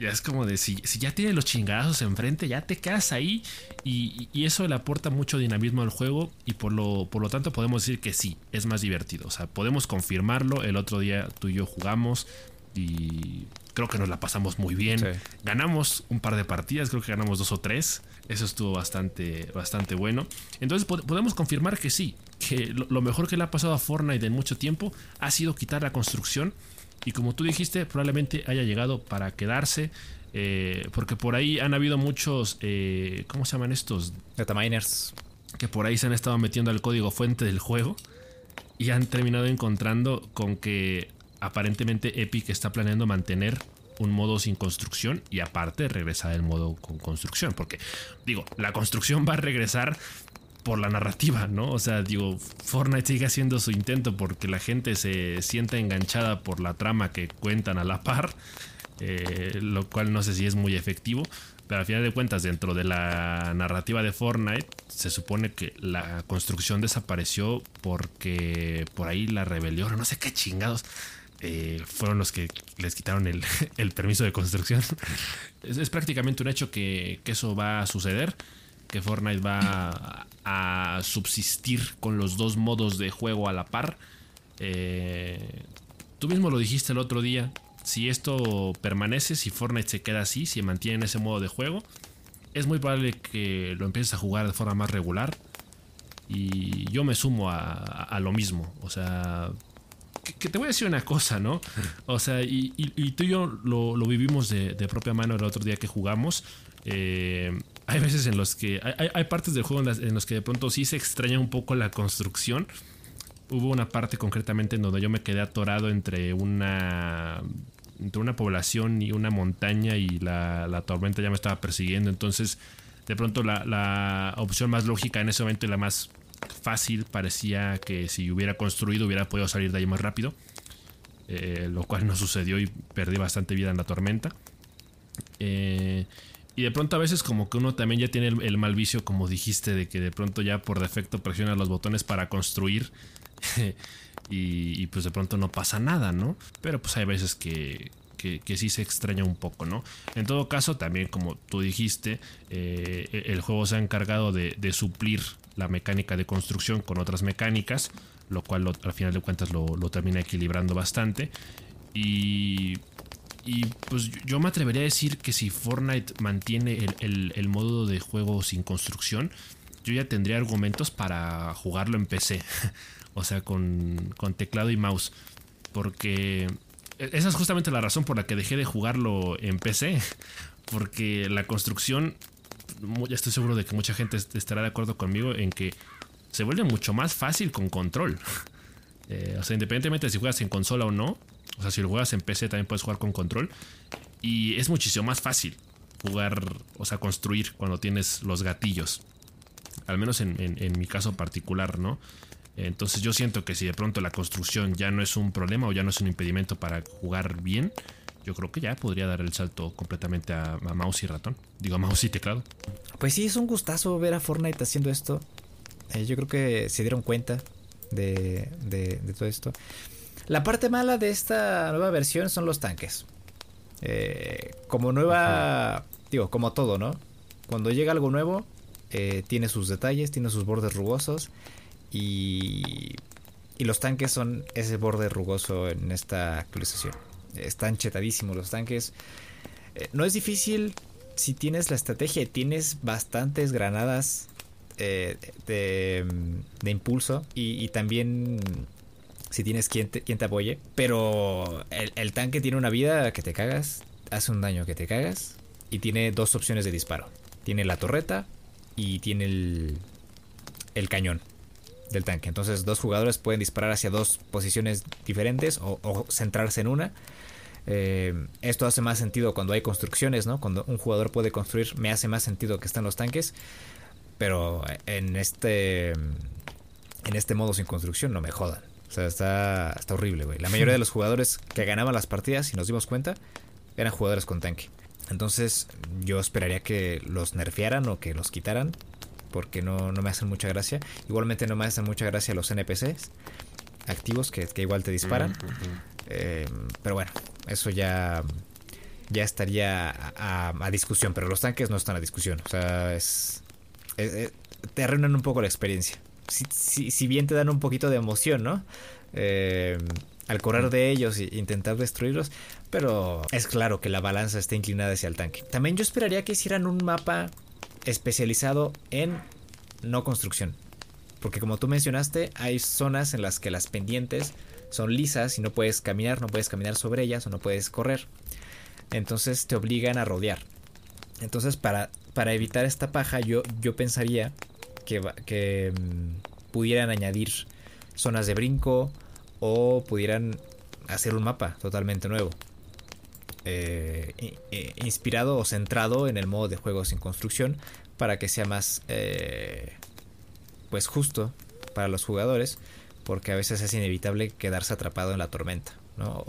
Speaker 2: Ya es como de, si, ya tiene los chingadazos enfrente, ya te quedas ahí y, eso le aporta mucho dinamismo al juego y por lo, por lo tanto podemos decir que sí, es más divertido. O sea, podemos confirmarlo. El otro día tú y yo jugamos y creo que nos la pasamos muy bien. Ganamos un par de partidas, creo que ganamos dos o tres. Eso estuvo bastante, bastante bueno. Entonces podemos confirmar que sí, que lo, mejor que le ha pasado a Fortnite en mucho tiempo ha sido quitar la construcción. Y como tú dijiste, probablemente haya llegado para quedarse. Eh, porque por ahí han habido muchos, eh, ¿cómo se llaman estos?
Speaker 1: Dataminers.
Speaker 2: Que por ahí se han estado metiendo al código fuente del juego. Y han terminado encontrando con que aparentemente Epic está planeando mantener un modo sin construcción y aparte regresar el modo con construcción. Porque, digo, la construcción va a regresar por la narrativa, ¿no? O sea, digo, Fortnite sigue haciendo su intento porque la gente se sienta enganchada por la trama que cuentan a la par, eh, lo cual no sé si es muy efectivo, pero al final de cuentas, dentro de la narrativa de Fortnite, se supone que la construcción desapareció porque por ahí la rebelión, no sé qué chingados. Eh, fueron los que les quitaron el, permiso de construcción. es, prácticamente un hecho que, eso va a suceder, que Fortnite va a, subsistir con los dos modos de juego a la par. Eh, tú mismo lo dijiste el otro día, si esto permanece, si Fortnite se queda así, si mantiene en ese modo de juego, es muy probable que lo empieces a jugar de forma más regular. Y yo me sumo a lo mismo. O sea, que, te voy a decir una cosa, ¿no? O sea, y, tú y yo lo, vivimos de, propia mano el otro día que jugamos. Eh, hay veces en los que. Hay, partes del juego en, los que de pronto sí se extraña un poco la construcción. Hubo una parte concretamente en donde yo me quedé atorado entre una. Entre una población y una montaña y la, tormenta ya me estaba persiguiendo. Entonces, de pronto la, la opción más lógica en ese momento y la más fácil, parecía que si hubiera construido hubiera podido salir de ahí más rápido. eh, lo cual no sucedió y perdí bastante vida en la tormenta. Eh, y de pronto a veces como que uno también ya tiene el, mal vicio, como dijiste, de que de pronto ya por defecto presiona los botones para construir y, pues de pronto no pasa nada, ¿no? Pero pues hay veces que, que, sí se extraña un poco, ¿no? En todo caso, también como tú dijiste, eh, el juego se ha encargado de, suplir la mecánica de construcción con otras mecánicas, lo cual al final de cuentas lo, termina equilibrando bastante. Y, y, pues yo me atrevería a decir que si Fortnite mantiene el, modo de juego sin construcción, yo ya tendría argumentos para jugarlo en PC. o sea, con, con teclado y mouse. Porque esa es justamente la razón por la que dejé de jugarlo en PC. Porque la construcción, ya estoy seguro de que mucha gente estará de acuerdo conmigo en que se vuelve mucho más fácil con control. Eh, o sea, independientemente de si juegas en consola o no, o sea, si lo juegas en PC también puedes jugar con control. Y es muchísimo más fácil jugar, o sea, construir cuando tienes los gatillos. Al menos en, en mi caso particular, ¿no? Entonces yo siento que si de pronto la construcción ya no es un problema o ya no es un impedimento para jugar bien, yo creo que ya podría dar el salto completamente a, mouse y ratón. Digo, a mouse y teclado.
Speaker 1: Pues sí, es un gustazo ver a Fortnite haciendo esto. Eh, yo creo que se dieron cuenta de, todo esto. La parte mala de esta nueva versión son los tanques. Eh, como nueva, digo, como todo, ¿no? Cuando llega algo nuevo, eh, tiene sus detalles, tiene sus bordes rugosos y, los tanques son ese borde rugoso en esta actualización. Están chetadísimos los tanques. Eh, no es difícil si tienes la estrategia y tienes bastantes granadas eh, de, impulso y, también si tienes quien te, quien te apoye. Pero el, el, tanque tiene una vida que te cagas, hace un daño que te cagas y tiene dos opciones de disparo. Tiene la torreta y tiene el, el cañón del tanque. Entonces dos jugadores pueden disparar hacia dos posiciones diferentes o, centrarse en una. Eh, esto hace más sentido cuando hay construcciones, ¿no? Cuando un jugador puede construir, me hace más sentido que están los tanques. Pero en este en este modo sin construcción no me jodan. O sea, está, está horrible, güey. La mayoría de los jugadores que ganaban las partidas, si nos dimos cuenta, eran jugadores con tanque. Entonces yo esperaría que los nerfearan o que los quitaran porque no, me hacen mucha gracia. Igualmente no me hacen mucha gracia los NPCs activos que, igual te disparan. Eh, pero bueno, eso ya, ya estaría a, discusión, pero los tanques no están a discusión. O sea, es, te arruinan un poco la experiencia. Si, si, bien te dan un poquito de emoción, ¿no? Eh, al correr de ellos e intentar destruirlos, pero es claro que la balanza está inclinada hacia el tanque. También yo esperaría que hicieran un mapa especializado en no construcción. Porque como tú mencionaste, hay zonas en las que las pendientes son lisas y no puedes caminar, no puedes caminar sobre ellas o no puedes correr. Entonces te obligan a rodear. Entonces para, para evitar esta paja yo, yo pensaría que, que mm, pudieran añadir zonas de brinco o pudieran hacer un mapa totalmente nuevo. Eh, inspirado o centrado en el modo de juego sin construcción para que sea más eh, pues justo para los jugadores porque a veces es inevitable quedarse atrapado en la tormenta ¿no?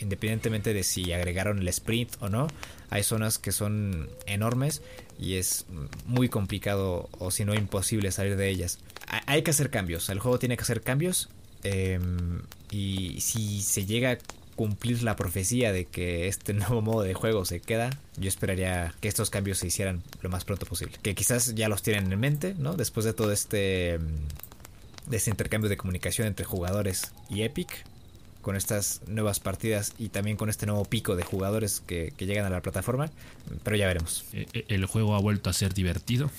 Speaker 1: independientemente de si agregaron el sprint o no hay zonas que son enormes y es muy complicado o si no imposible salir de ellas hay que hacer cambios el juego tiene que hacer cambios em, y si se llega cumplir la profecía de que este nuevo modo de juego se queda, yo esperaría que estos cambios se hicieran lo más pronto posible. Que quizás ya los tienen en mente, ¿no? Después de todo este, mm, de este intercambio de comunicación entre jugadores y Epic, con estas nuevas partidas y también con este nuevo pico de jugadores que, llegan a la plataforma, pero ya veremos.
Speaker 2: E, e, el juego ha vuelto a ser divertido,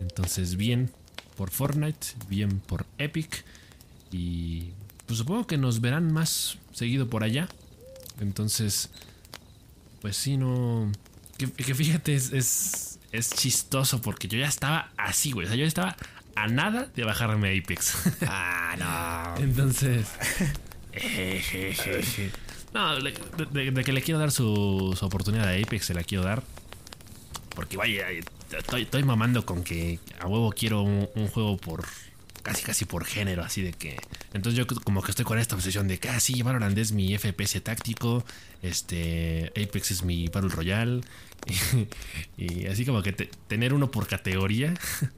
Speaker 2: entonces bien por Fortnite, bien por Epic y pues supongo que nos verán más seguido por allá. Entonces, pues sí, no. Que, fíjate, es, es, chistoso porque yo ya estaba así, güey. O sea, yo estaba a nada de bajarme a Apex.
Speaker 1: Ah,
Speaker 2: no. Entonces. no, de, que le quiero dar su, oportunidad a Apex, se la quiero dar. Porque vaya, estoy, estoy mamando con que a huevo quiero un juego por casi casi por género, así de que... Entonces yo como que estoy con esta obsesión de que, ah, sí, Valorant es mi FPS táctico, este, Apex es mi Battle Royale, y, así como que tener uno por categoría.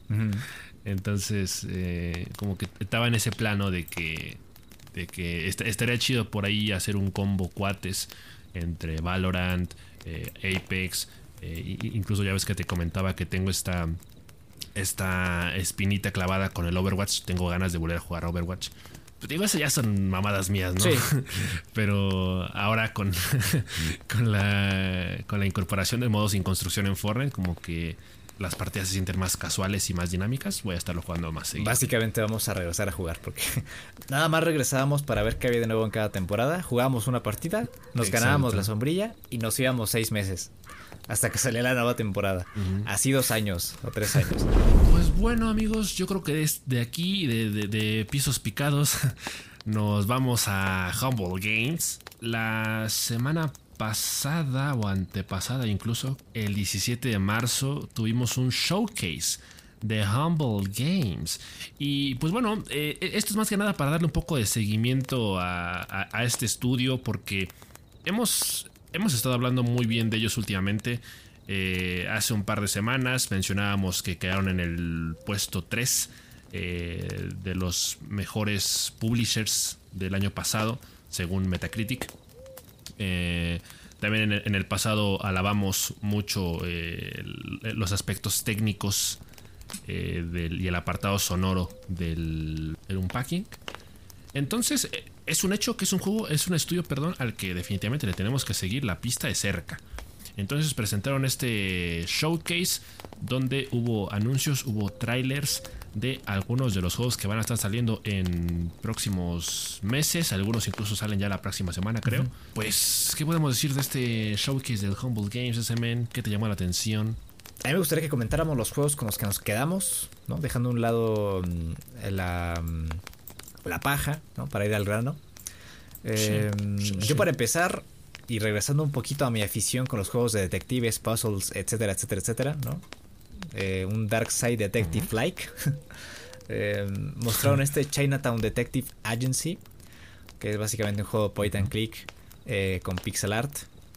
Speaker 2: Entonces, eh, como que estaba en ese plano de que, de que estaría chido por ahí hacer un combo cuates entre Valorant, eh, Apex, eh, incluso ya ves que te comentaba que tengo esta esta espinita clavada con el Overwatch. Tengo ganas de volver a jugar Overwatch. Pues digo, esas ya son mamadas mías, ¿no? Sí. Pero ahora con, con, la, con la incorporación de modos sin construcción en Fortnite, como que las partidas se sienten más casuales y más dinámicas, voy a estarlo jugando más seguido.
Speaker 1: Básicamente vamos a regresar a jugar porque nada más regresábamos para ver qué había de nuevo en cada temporada. Jugábamos una partida, nos ganábamos la sombrilla y nos íbamos seis meses hasta que salía la nueva temporada. Así dos años o tres años.
Speaker 2: Pues bueno, amigos, yo creo que desde aquí, de, pisos picados, nos vamos a Humble Games. La semana pasada o antepasada incluso, el 17 de marzo, tuvimos un showcase de Humble Games. Y pues bueno, eh, esto es más que nada para darle un poco de seguimiento a este estudio porque hemos hemos estado hablando muy bien de ellos últimamente. Eh, hace un par de semanas mencionábamos que quedaron en el puesto 3 eh, de los mejores publishers del año pasado, según Metacritic. Eh, también en el, pasado alabamos mucho los aspectos técnicos y el apartado sonoro del, del unpacking. Entonces, es un hecho que es un juego, es un estudio, perdón, al que definitivamente le tenemos que seguir la pista de cerca. Entonces presentaron este showcase donde hubo anuncios, hubo trailers de algunos de los juegos que van a estar saliendo en próximos meses. Algunos incluso salen ya la próxima semana, creo. Pues, ¿qué podemos decir de este showcase del Humble Games SMN? ¿Qué te llamó la atención?
Speaker 1: A mí me gustaría que comentáramos los juegos con los que nos quedamos, ¿no? Dejando a un lado mm, la, mm, la paja, ¿no? Para ir al grano. Em, yo para empezar, y regresando un poquito a mi afición con los juegos de detectives, puzzles, etcétera, etcétera, etcétera, ¿no? Eh, un Dark Side Detective like. Em, mostraron este Chinatown Detective Agency, que es básicamente un juego point and click eh, con pixel art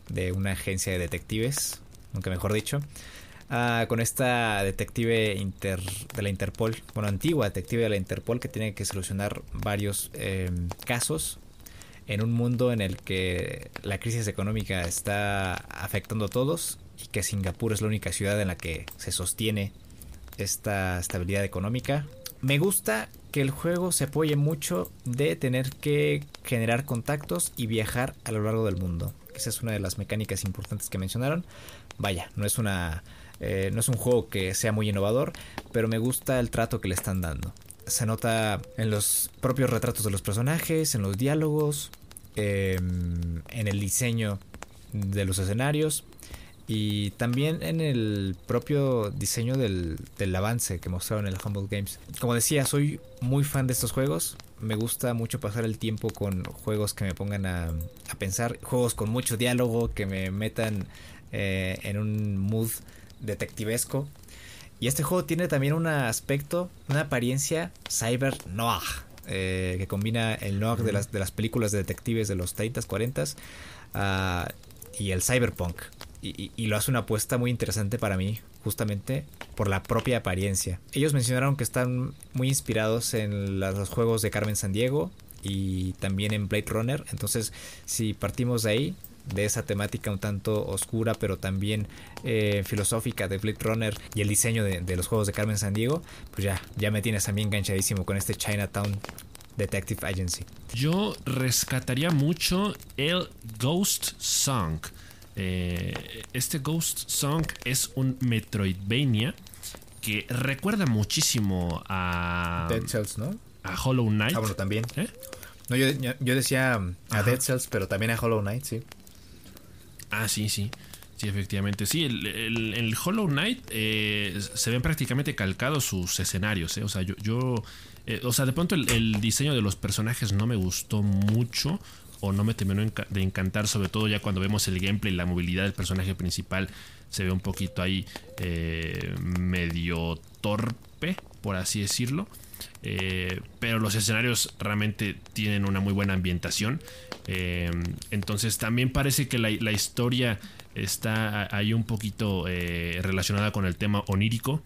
Speaker 1: de una agencia de detectives, nunca mejor dicho. Ah, con esta detective de la Interpol, bueno, antigua detective de la Interpol que tiene que solucionar varios em, casos en un mundo en el que la crisis económica está afectando a todos y que Singapur es la única ciudad en la que se sostiene esta estabilidad económica. Me gusta que el juego se apoye mucho de tener que generar contactos y viajar a lo largo del mundo. Esa es una de las mecánicas importantes que mencionaron. Vaya, no es una eh, no es un juego que sea muy innovador, pero me gusta el trato que le están dando. Se nota en los propios retratos de los personajes, en los diálogos, em, en el diseño de los escenarios y también en el propio diseño del, avance que mostraron en el Humble Games. Como decía, soy muy fan de estos juegos. Me gusta mucho pasar el tiempo con juegos que me pongan a, pensar, juegos con mucho diálogo, que me metan eh, en un mood detectivesco. Y este juego tiene también un aspecto, una apariencia cyber noir, eh, que combina el noir de, las, de las películas de detectives de los 30s, 40s ah, y el cyberpunk. Y, lo hace una apuesta muy interesante para mí, justamente por la propia apariencia. Ellos mencionaron que están muy inspirados en los juegos de Carmen Sandiego y también en Blade Runner. Entonces, si partimos de ahí, de esa temática un tanto oscura, pero también eh, filosófica de Blade Runner y el diseño de, los juegos de Carmen Sandiego, pues ya, ya me tienes también enganchadísimo con este Chinatown Detective Agency.
Speaker 2: Yo rescataría mucho el Ghost Song. Eh, este Ghost Song es un Metroidvania que recuerda muchísimo a
Speaker 1: Dead Cells, ¿no?
Speaker 2: A Hollow Knight.
Speaker 1: Ah, bueno, también. ¿Eh? No, yo, yo, decía a Dead Cells, pero también a Hollow Knight, sí.
Speaker 2: Ah, sí, sí. Sí, efectivamente. Sí, el, el, Hollow Knight eh, se ven prácticamente calcados sus escenarios. Eh. O sea, yo. yo eh, o sea, de pronto el, diseño de los personajes no me gustó mucho. O no me terminó de encantar, sobre todo ya cuando vemos el gameplay, la movilidad del personaje principal se ve un poquito ahí medio torpe, por así decirlo. Eh, pero los escenarios realmente tienen una muy buena ambientación. Eh, entonces también parece que la, historia está ahí un poquito relacionada con el tema onírico.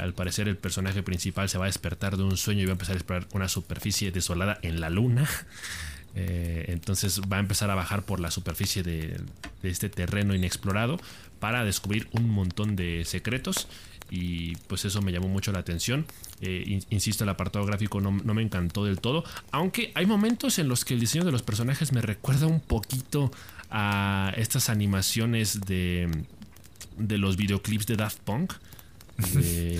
Speaker 2: al parecer el personaje principal se va a despertar de un sueño y va a empezar a explorar una superficie desolada en la luna. entonces va a empezar a bajar por la superficie de, este terreno inexplorado para descubrir un montón de secretos y pues eso me llamó mucho la atención. Eh, insisto, el apartado gráfico no, me encantó del todo, aunque hay momentos en los que el diseño de los personajes me recuerda un poquito a estas animaciones de, de los videoclips de Daft Punk. De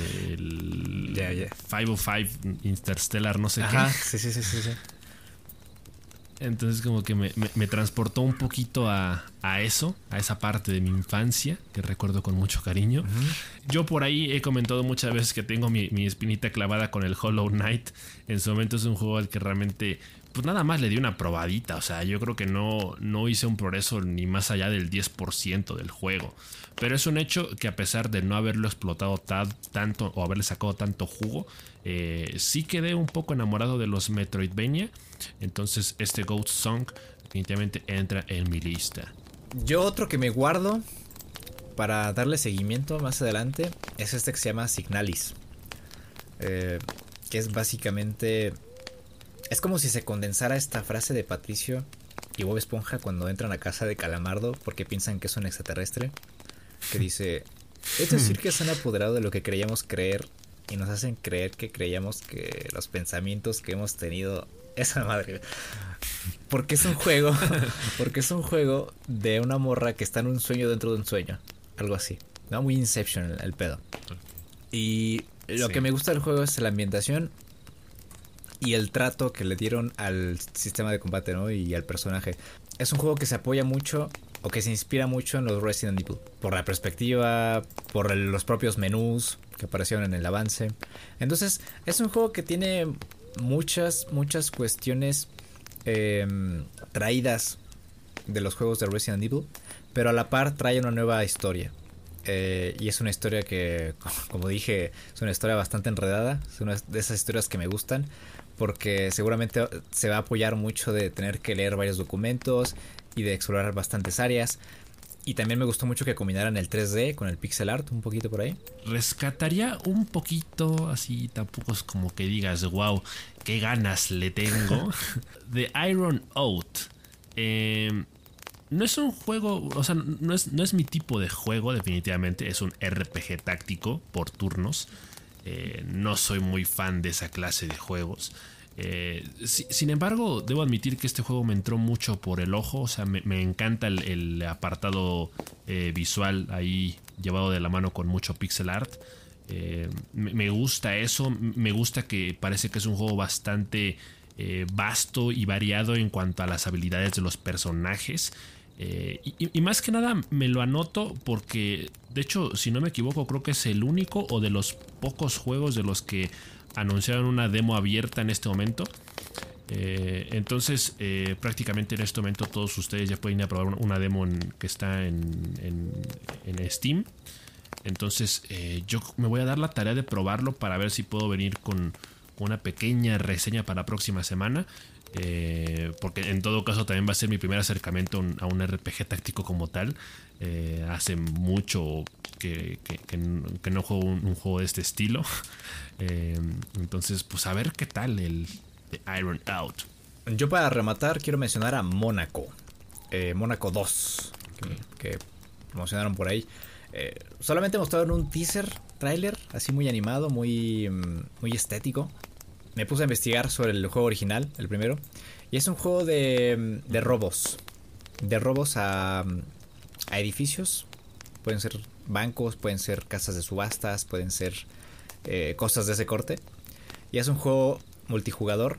Speaker 2: 505 Interstellar, no sé qué.
Speaker 1: Sí, sí, sí, sí, sí.
Speaker 2: Entonces como que me, transportó un poquito a, eso, a esa parte de mi infancia que recuerdo con mucho cariño. Yo por ahí he comentado muchas veces que tengo mi, mi, espinita clavada con el Hollow Knight. En su momento es un juego al que realmente pues nada más le di una probadita. O sea, yo creo que no, no hice un progreso ni más allá del 10% del juego. Pero es un hecho que a pesar de no haberlo explotado tanto o haberle sacado tanto jugo, eh, sí quedé un poco enamorado de los Metroidvania. Entonces este Ghost Song definitivamente entra en mi lista.
Speaker 1: Yo otro que me guardo para darle seguimiento más adelante es este que se llama Signalis. Eh, que es básicamente es como si se condensara esta frase de Patricio y Bob Esponja cuando entran a casa de Calamardo porque piensan que es un extraterrestre. Que dice: Es decir, que se han apoderado de lo que creíamos creer y nos hacen creer que creíamos que los pensamientos que hemos tenido. Esa madre. Porque es un juego. Porque es un juego de una morra que está en un sueño dentro de un sueño. Algo así. ¿No? Muy Inception el, pedo. Y lo que me gusta del juego es la ambientación y el trato que le dieron al sistema de combate, ¿no? Y al personaje. Es un juego que se apoya mucho o que se inspira mucho en los Resident Evil. Por la perspectiva, por los propios menús que aparecieron en el avance. Entonces, es un juego que tiene muchas, muchas cuestiones em, traídas de los juegos de Resident Evil. Pero a la par trae una nueva historia. Eh, y es una historia que, como dije, es una historia bastante enredada. Es una de esas historias que me gustan porque seguramente se va a apoyar mucho de tener que leer varios documentos y de explorar bastantes áreas. Y también me gustó mucho que combinaran el 3D con el pixel art un poquito por ahí.
Speaker 2: Rescataría un poquito, así tampoco es como que digas, wow, qué ganas le tengo. de Iron Out. Em, no es un juego, o sea, no es, no es mi tipo de juego definitivamente, es un RPG táctico por turnos. Eh, no soy muy fan de esa clase de juegos. Eh, sin embargo, debo admitir que este juego me entró mucho por el ojo. O sea, me, encanta el, apartado eh, visual ahí llevado de la mano con mucho pixel art. me, gusta eso. Me gusta que parece que es un juego bastante vasto y variado en cuanto a las habilidades de los personajes. Eh, y, más que nada me lo anoto porque, de hecho, si no me equivoco, creo que es el único o de los pocos juegos de los que anunciaron una demo abierta en este momento. Eh, entonces, eh, prácticamente en este momento todos ustedes ya pueden ir a probar una demo que está en, en, Steam. Entonces, yo me voy a dar la tarea de probarlo para ver si puedo venir con una pequeña reseña para la próxima semana. Eh, porque en todo caso también va a ser mi primer acercamiento a un RPG táctico como tal. Eh, hace mucho que, no juego un, juego de este estilo. Eh, entonces, pues a ver qué tal el Iron Out.
Speaker 1: Yo para rematar quiero mencionar a Mónaco. Mónaco 2. Que, promocionaron por ahí. solamente mostraron un teaser, trailer, así muy animado, muy, mm, muy estético me puse a investigar sobre el juego original, el primero. Y es un juego de, de robos. De robos a, a edificios. Pueden ser bancos, pueden ser casas de subastas, pueden ser eh, cosas de ese corte. Y es un juego multijugador,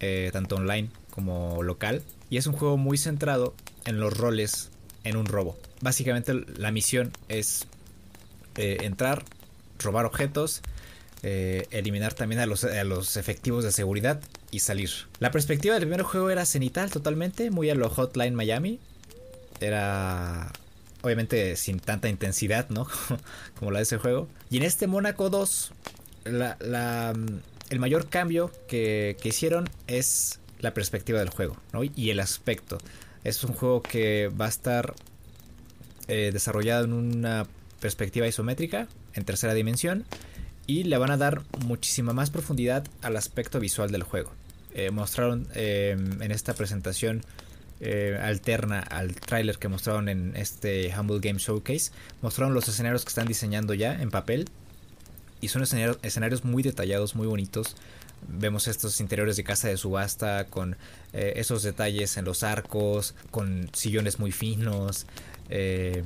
Speaker 1: eh, tanto online como local. Y es un juego muy centrado en los roles en un robo. Básicamente la misión es eh, entrar, robar objetos, eh, eliminar también a los, efectivos de seguridad y salir. La perspectiva del primer juego era cenital totalmente, muy a lo Hotline Miami. Era obviamente sin tanta intensidad, ¿no? Como la de ese juego. Y en este Mónaco 2, la, el mayor cambio que, hicieron es la perspectiva del juego y el aspecto. Es un juego que va a estar eh, desarrollado en una perspectiva isométrica, en tercera dimensión, y le van a dar muchísima más profundidad al aspecto visual del juego. Eh, mostraron em, en esta presentación eh, alterna al tráiler que mostraron en este Humble Game Showcase, mostraron los escenarios que están diseñando ya en papel y son escenarios, muy detallados, muy bonitos. Vemos estos interiores de casa de subasta con eh, esos detalles en los arcos, con sillones muy finos, em,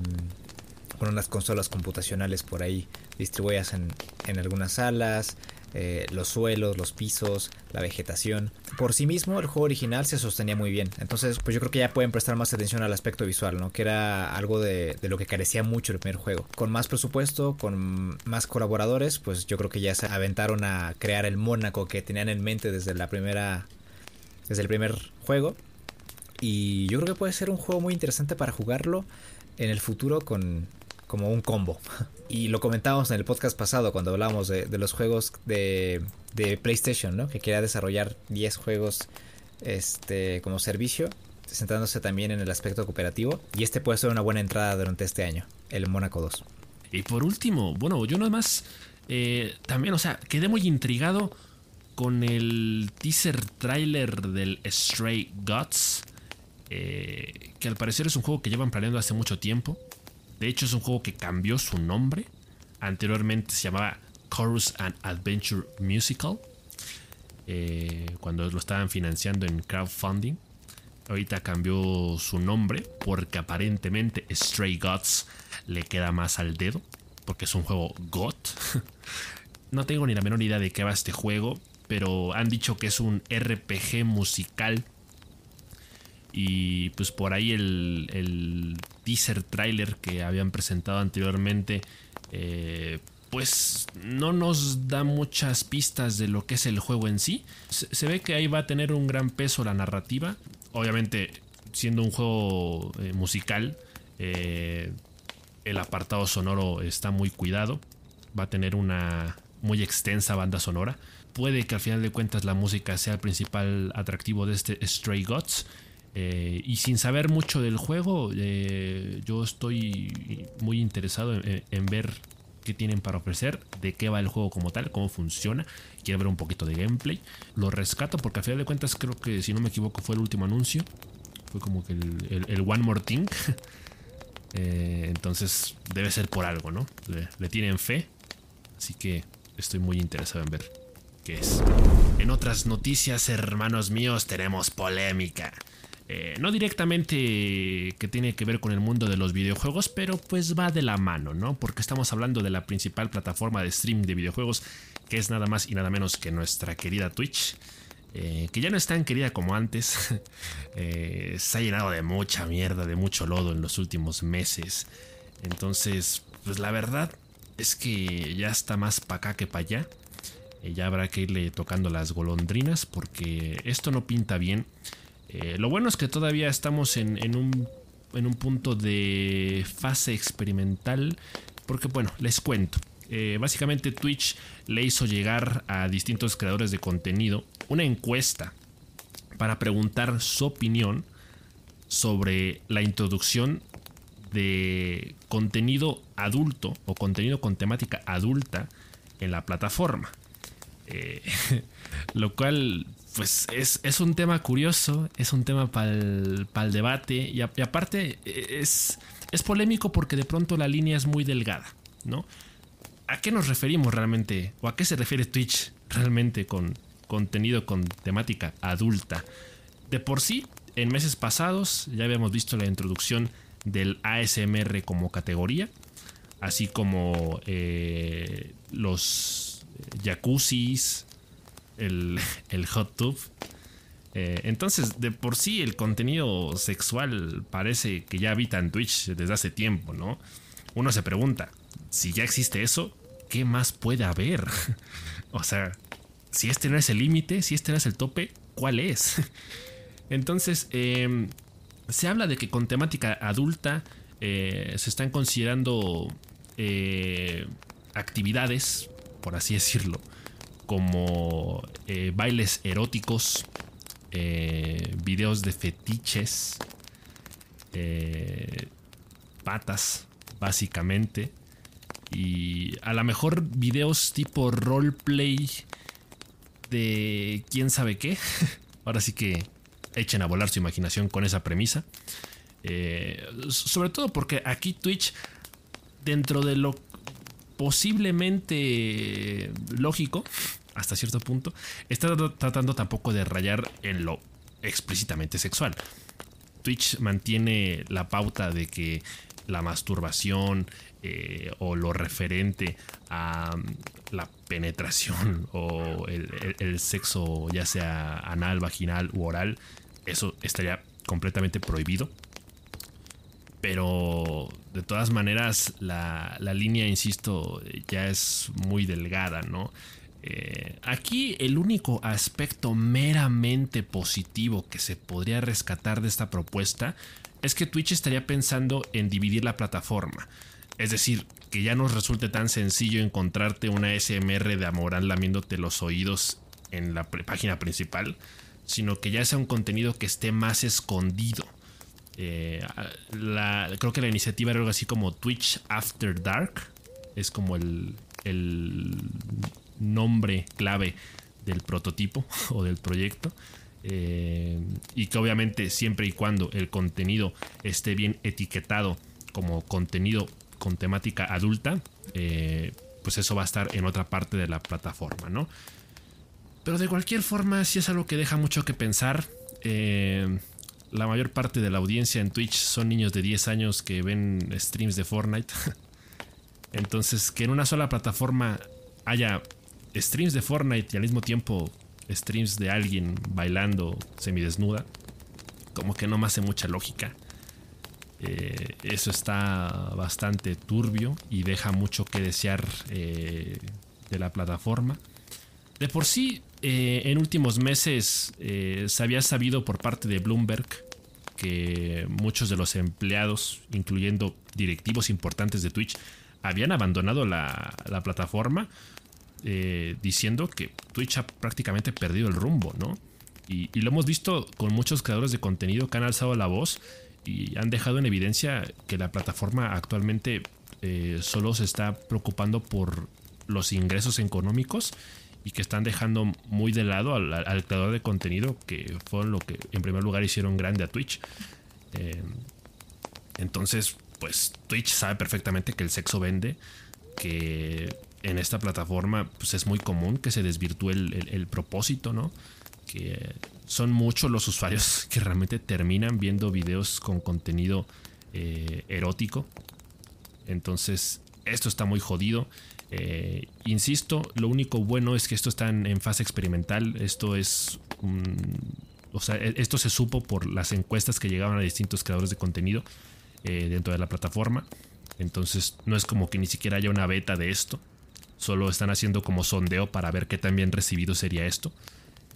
Speaker 1: con unas consolas computacionales por ahí distribuidas en, en algunas salas, eh, los suelos, los pisos, la vegetación. Por sí mismo el juego original se sostenía muy bien. Entonces pues yo creo que ya pueden prestar más atención al aspecto visual, ¿no? Que era algo de, lo que carecía mucho el primer juego. Con más presupuesto, con más colaboradores, pues yo creo que ya se aventaron a crear el Mónaco que tenían en mente desde la primera... Desde el primer juego. Y yo creo que puede ser un juego muy interesante para jugarlo en el futuro con, como un combo. Y lo comentábamos en el podcast pasado cuando hablábamos de, los juegos de, PlayStation, ¿no? Que quería desarrollar 10 juegos este, como servicio, centrándose también en el aspecto cooperativo. Y este puede ser una buena entrada durante este año, el Mónaco 2.
Speaker 2: Y por último, bueno, yo nada más eh, también, o sea, quedé muy intrigado con el teaser trailer del Stray Gods. Eh, que al parecer es un juego que llevan planeando hace mucho tiempo. De hecho, es un juego que cambió su nombre. Anteriormente se llamaba Chorus and Adventure Musical. Eh, cuando lo estaban financiando en crowdfunding. Ahorita cambió su nombre porque aparentemente Stray Gods le queda más al dedo. Porque es un juego GOT. no tengo ni la menor idea de qué va este juego. Pero han dicho que es un RPG musical y pues por ahí el, teaser trailer que habían presentado anteriormente, eh, pues no nos da muchas pistas de lo que es el juego en sí. Se, ve que ahí va a tener un gran peso la narrativa. Obviamente, siendo un juego eh, musical, eh, el apartado sonoro está muy cuidado. Va a tener una muy extensa banda sonora. Puede que al final de cuentas la música sea el principal atractivo de este Stray Gods. Eh, y sin saber mucho del juego, eh, yo estoy muy interesado en, ver qué tienen para ofrecer, de qué va el juego como tal, cómo funciona. Quiero ver un poquito de gameplay. Lo rescato porque a final de cuentas creo que, si no me equivoco, fue el último anuncio. Fue como que el, One More Thing. Eh, entonces debe ser por algo, ¿no? Le, le tienen fe. Así que estoy muy interesado en ver qué es. En otras noticias, hermanos míos, tenemos polémica. Eh, no directamente que tiene que ver con el mundo de los videojuegos, pero pues va de la mano, ¿no? Porque estamos hablando de la principal plataforma de stream de videojuegos, que es nada más y nada menos que nuestra querida Twitch. Eh, que ya no es tan querida como antes. Eh, se ha llenado de mucha mierda, de mucho lodo en los últimos meses. Entonces, pues la verdad es que ya está más para acá que para allá. ya habrá que irle tocando las golondrinas porque esto no pinta bien. Eh, lo bueno es que todavía estamos en, un, punto de fase experimental, porque bueno, les cuento. Eh, básicamente Twitch le hizo llegar a distintos creadores de contenido una encuesta para preguntar su opinión sobre la introducción de contenido adulto o contenido con temática adulta en la plataforma. Eh, lo cual pues es, un tema curioso, es un tema para el, debate y, aparte es, es polémico porque de pronto la línea es muy delgada, ¿no? ¿A qué nos referimos realmente? ¿O a qué se refiere Twitch realmente con contenido con temática adulta? De por sí, en meses pasados ya habíamos visto la introducción del ASMR como categoría, así como eh, los jacuzzis, el, hot tub. Eh, entonces, de por sí, el contenido sexual parece que ya habita en Twitch desde hace tiempo, ¿no? Uno se pregunta, si ya existe eso, ¿qué más puede haber? o sea, si este no es el límite, si este no es el tope, ¿cuál es? Entonces, em, se habla de que con temática adulta eh, se están considerando eh, actividades, por así decirlo, como eh, bailes eróticos, eh, videos de fetiches, eh, patas, básicamente. Y a lo mejor videos tipo roleplay de quién sabe qué. Ahora sí que echen a volar su imaginación con esa premisa. sobre todo porque aquí Twitch, dentro de lo posiblemente lógico, hasta cierto punto, está tratando tampoco de rayar en lo explícitamente sexual. Twitch mantiene la pauta de que la masturbación eh, o lo referente a mm, la penetración o el, sexo ya sea anal, vaginal u oral, eso estaría completamente prohibido. Pero de todas maneras la, la línea, insisto, ya es muy delgada, ¿no? Eh, aquí el único aspecto meramente positivo que se podría rescatar de esta propuesta es que Twitch estaría pensando en dividir la plataforma. Es decir, que ya no resulte tan sencillo encontrarte una SMR de Amorán lamiéndote los oídos en la página principal, sino que ya sea un contenido que esté más escondido. Eh, creo que la iniciativa era algo así como Twitch After Dark. Es como el, el nombre clave del prototipo o del proyecto. Eh, y que obviamente siempre y cuando el contenido esté bien etiquetado como contenido con temática adulta, eh, pues eso va a estar en otra parte de la plataforma, ¿no? Pero de cualquier forma, si es algo que deja mucho que pensar. La mayor parte de la audiencia en Twitch son niños de 10 años que ven streams de Fortnite. Entonces, que en una sola plataforma haya streams de Fortnite y al mismo tiempo streams de alguien bailando semidesnuda, como que no me hace mucha lógica. Eh, eso está bastante turbio y deja mucho que desear eh, de la plataforma. De por sí, eh, en últimos meses se había sabido por parte de Bloomberg que muchos de los empleados, incluyendo directivos importantes de Twitch, habían abandonado la, la plataforma eh, diciendo que Twitch ha prácticamente perdido el rumbo, ¿no? Y, lo hemos visto con muchos creadores de contenido que han alzado la voz y han dejado en evidencia que la plataforma actualmente eh, solo se está preocupando por los ingresos económicos y que están dejando muy de lado al, creador de contenido que fue lo que en primer lugar hicieron grande a Twitch. Eh, entonces, pues Twitch sabe perfectamente que el sexo vende, que en esta plataforma pues es muy común que se desvirtúe el, propósito, ¿no? Que son muchos los usuarios que realmente terminan viendo videos con contenido eh, erótico. Entonces, esto está muy jodido. Eh, insisto, lo único bueno es que esto está en, fase experimental. Esto es O sea, e, esto se supo por las encuestas que llegaban a distintos creadores de contenido eh, dentro de la plataforma. Entonces, no es como que ni siquiera haya una beta de esto. Solo están haciendo como sondeo para ver qué tan bien recibido sería esto.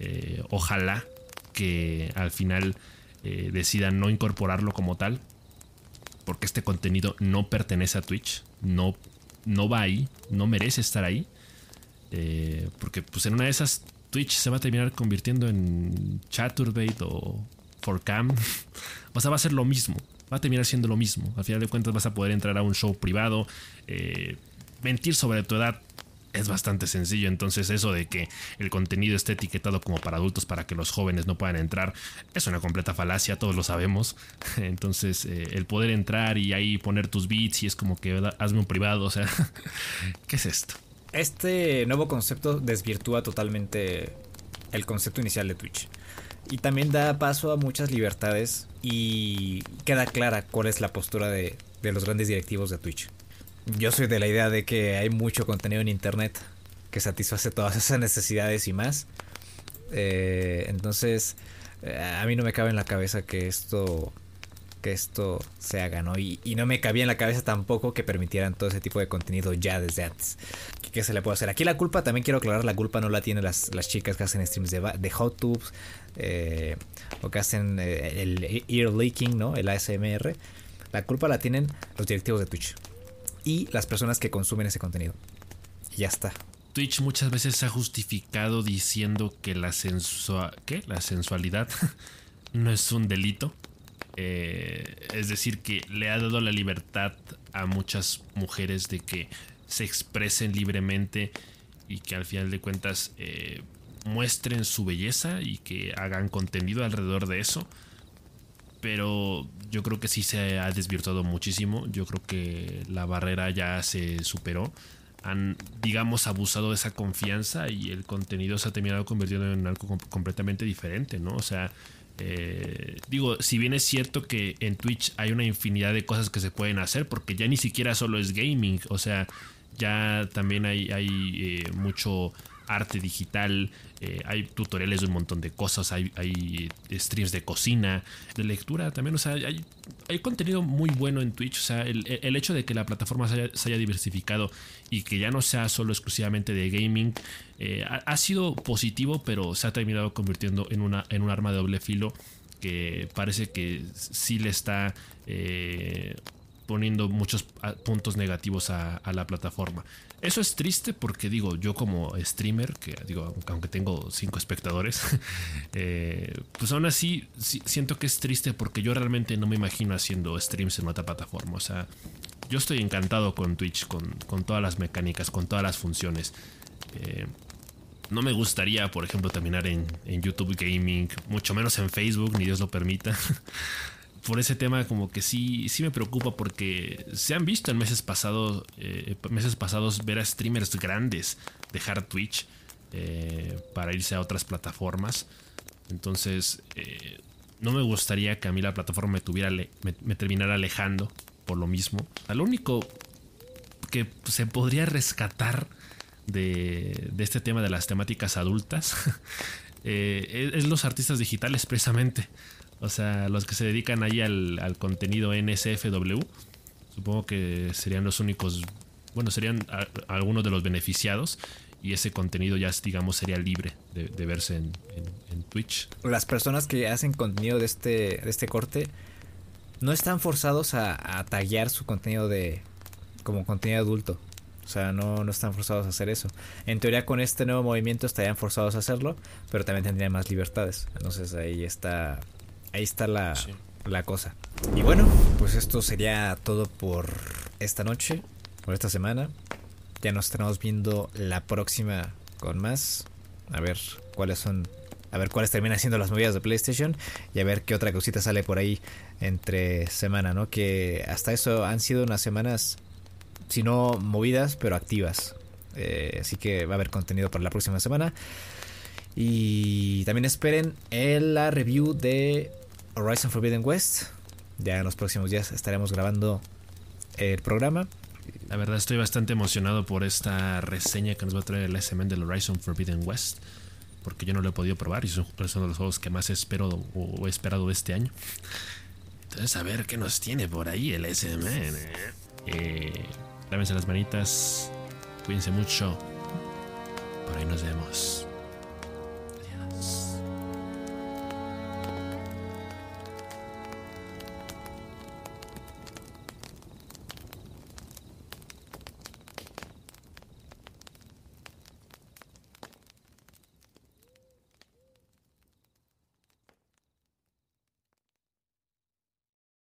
Speaker 2: Eh, ojalá que al final decidan no incorporarlo como tal. Porque este contenido no pertenece a Twitch. No, no va ahí. No merece estar ahí. Eh, porque pues en una de esas Twitch se va a terminar convirtiendo en Chaturbate o Forcam. o sea, va a ser lo mismo. Va a terminar siendo lo mismo. Al final de cuentas vas a poder entrar a un show privado. mentir sobre tu edad es bastante sencillo. Entonces, eso de que el contenido esté etiquetado como para adultos para que los jóvenes no puedan entrar es una completa falacia, todos lo sabemos. Entonces, eh, el poder entrar y ahí poner tus beats y es como que hazme un privado, o sea, ¿qué es esto?
Speaker 1: Este nuevo concepto desvirtúa totalmente el concepto inicial de Twitch. Y también da paso a muchas libertades y queda clara cuál es la postura de, de los grandes directivos de Twitch yo soy de la idea de que hay mucho contenido en internet que satisface todas esas necesidades y más. Eh, entonces, eh, a mí no me cabe en la cabeza que esto que esto se haga, ¿no? Y, no me cabía en la cabeza tampoco que permitieran todo ese tipo de contenido ya desde antes. ¿Qué, se le puede hacer? Aquí la culpa, también quiero aclarar, la culpa no la tienen las, las chicas que hacen streams de, de hot tubes eh, o que hacen el ear leaking, ¿no? El ASMR. La culpa la tienen los directivos de Twitch y las personas que consumen ese contenido. Y ya está.
Speaker 2: Twitch muchas veces se ha justificado diciendo que la, ¿qué? la sensualidad no es un delito. Eh, es decir, que le ha dado la libertad a muchas mujeres de que se expresen libremente y que al final de cuentas eh, muestren su belleza y que hagan contenido alrededor de eso. Pero yo creo que sí se ha desvirtuado muchísimo. Yo creo que la barrera ya se superó. Han, digamos, abusado de esa confianza y el contenido se ha terminado convirtiendo en algo completamente diferente, ¿no? O sea, eh, digo, si bien es cierto que en Twitch hay una infinidad de cosas que se pueden hacer, porque ya ni siquiera solo es gaming, o sea, ya también hay, hay eh, mucho arte digital, eh, hay tutoriales de un montón de cosas, hay, streams de cocina, de lectura también, o sea, hay, contenido muy bueno en Twitch, o sea, el, hecho de que la plataforma se haya, diversificado y que ya no sea solo exclusivamente de gaming, eh, ha, sido positivo, pero se ha terminado convirtiendo en, una, en un arma de doble filo que parece que sí le está poniendo muchos ah, puntos negativos a, la plataforma. Eso es triste porque digo, yo como streamer, que digo, aunque tengo cinco espectadores, eh, pues aún así siento que es triste porque yo realmente no me imagino haciendo streams en otra plataforma. O sea, yo estoy encantado con Twitch, con, todas las mecánicas, con todas las funciones. Eh, no me gustaría, por ejemplo, terminar en, en, YouTube Gaming, mucho menos en Facebook, ni Dios lo permita. por ese tema como que sí, sí me preocupa porque se han visto en meses pasados, eh, meses pasados ver a streamers grandes dejar Twitch eh, para irse a otras plataformas. Entonces, eh, no me gustaría que a mí la plataforma me, tuviera me, terminara alejando por lo mismo. lo único que se podría rescatar de, de este tema de las temáticas adultas es los artistas digitales precisamente. O sea, los que se dedican ahí al, contenido NSFW, supongo que serían los únicos, bueno, serían algunos de los beneficiados y ese contenido ya, digamos, sería libre de, verse en, Twitch.
Speaker 1: Las personas que hacen contenido de este, de este corte no están forzados a, a tallar su contenido de como contenido adulto. O sea, no, no están forzados a hacer eso. En teoría con este nuevo movimiento estarían forzados a hacerlo, pero también tendrían más libertades. Entonces ahí está ahí está la, cosa. Y bueno, pues esto sería todo por esta noche, por esta semana. Ya nos estaremos viendo la próxima con más. A ver cuáles son. A ver cuáles terminan siendo las movidas de PlayStation. Y a ver qué otra cosita sale por ahí entre semana, ¿no? Que hasta eso han sido unas semanas, si no movidas, pero activas. Eh, así que va a haber contenido para la próxima semana. Y también esperen la review de Horizon Forbidden West. Ya en los próximos días estaremos grabando el programa.
Speaker 2: La verdad estoy bastante emocionado por esta reseña que nos va a traer el SMN del Horizon Forbidden West. Porque yo no lo he podido probar y es uno de los juegos que más espero o he esperado este año. Entonces a ver qué nos tiene por ahí el SMN. ¿eh? Eh, lávense las manitas. Cuídense mucho. Por ahí nos vemos.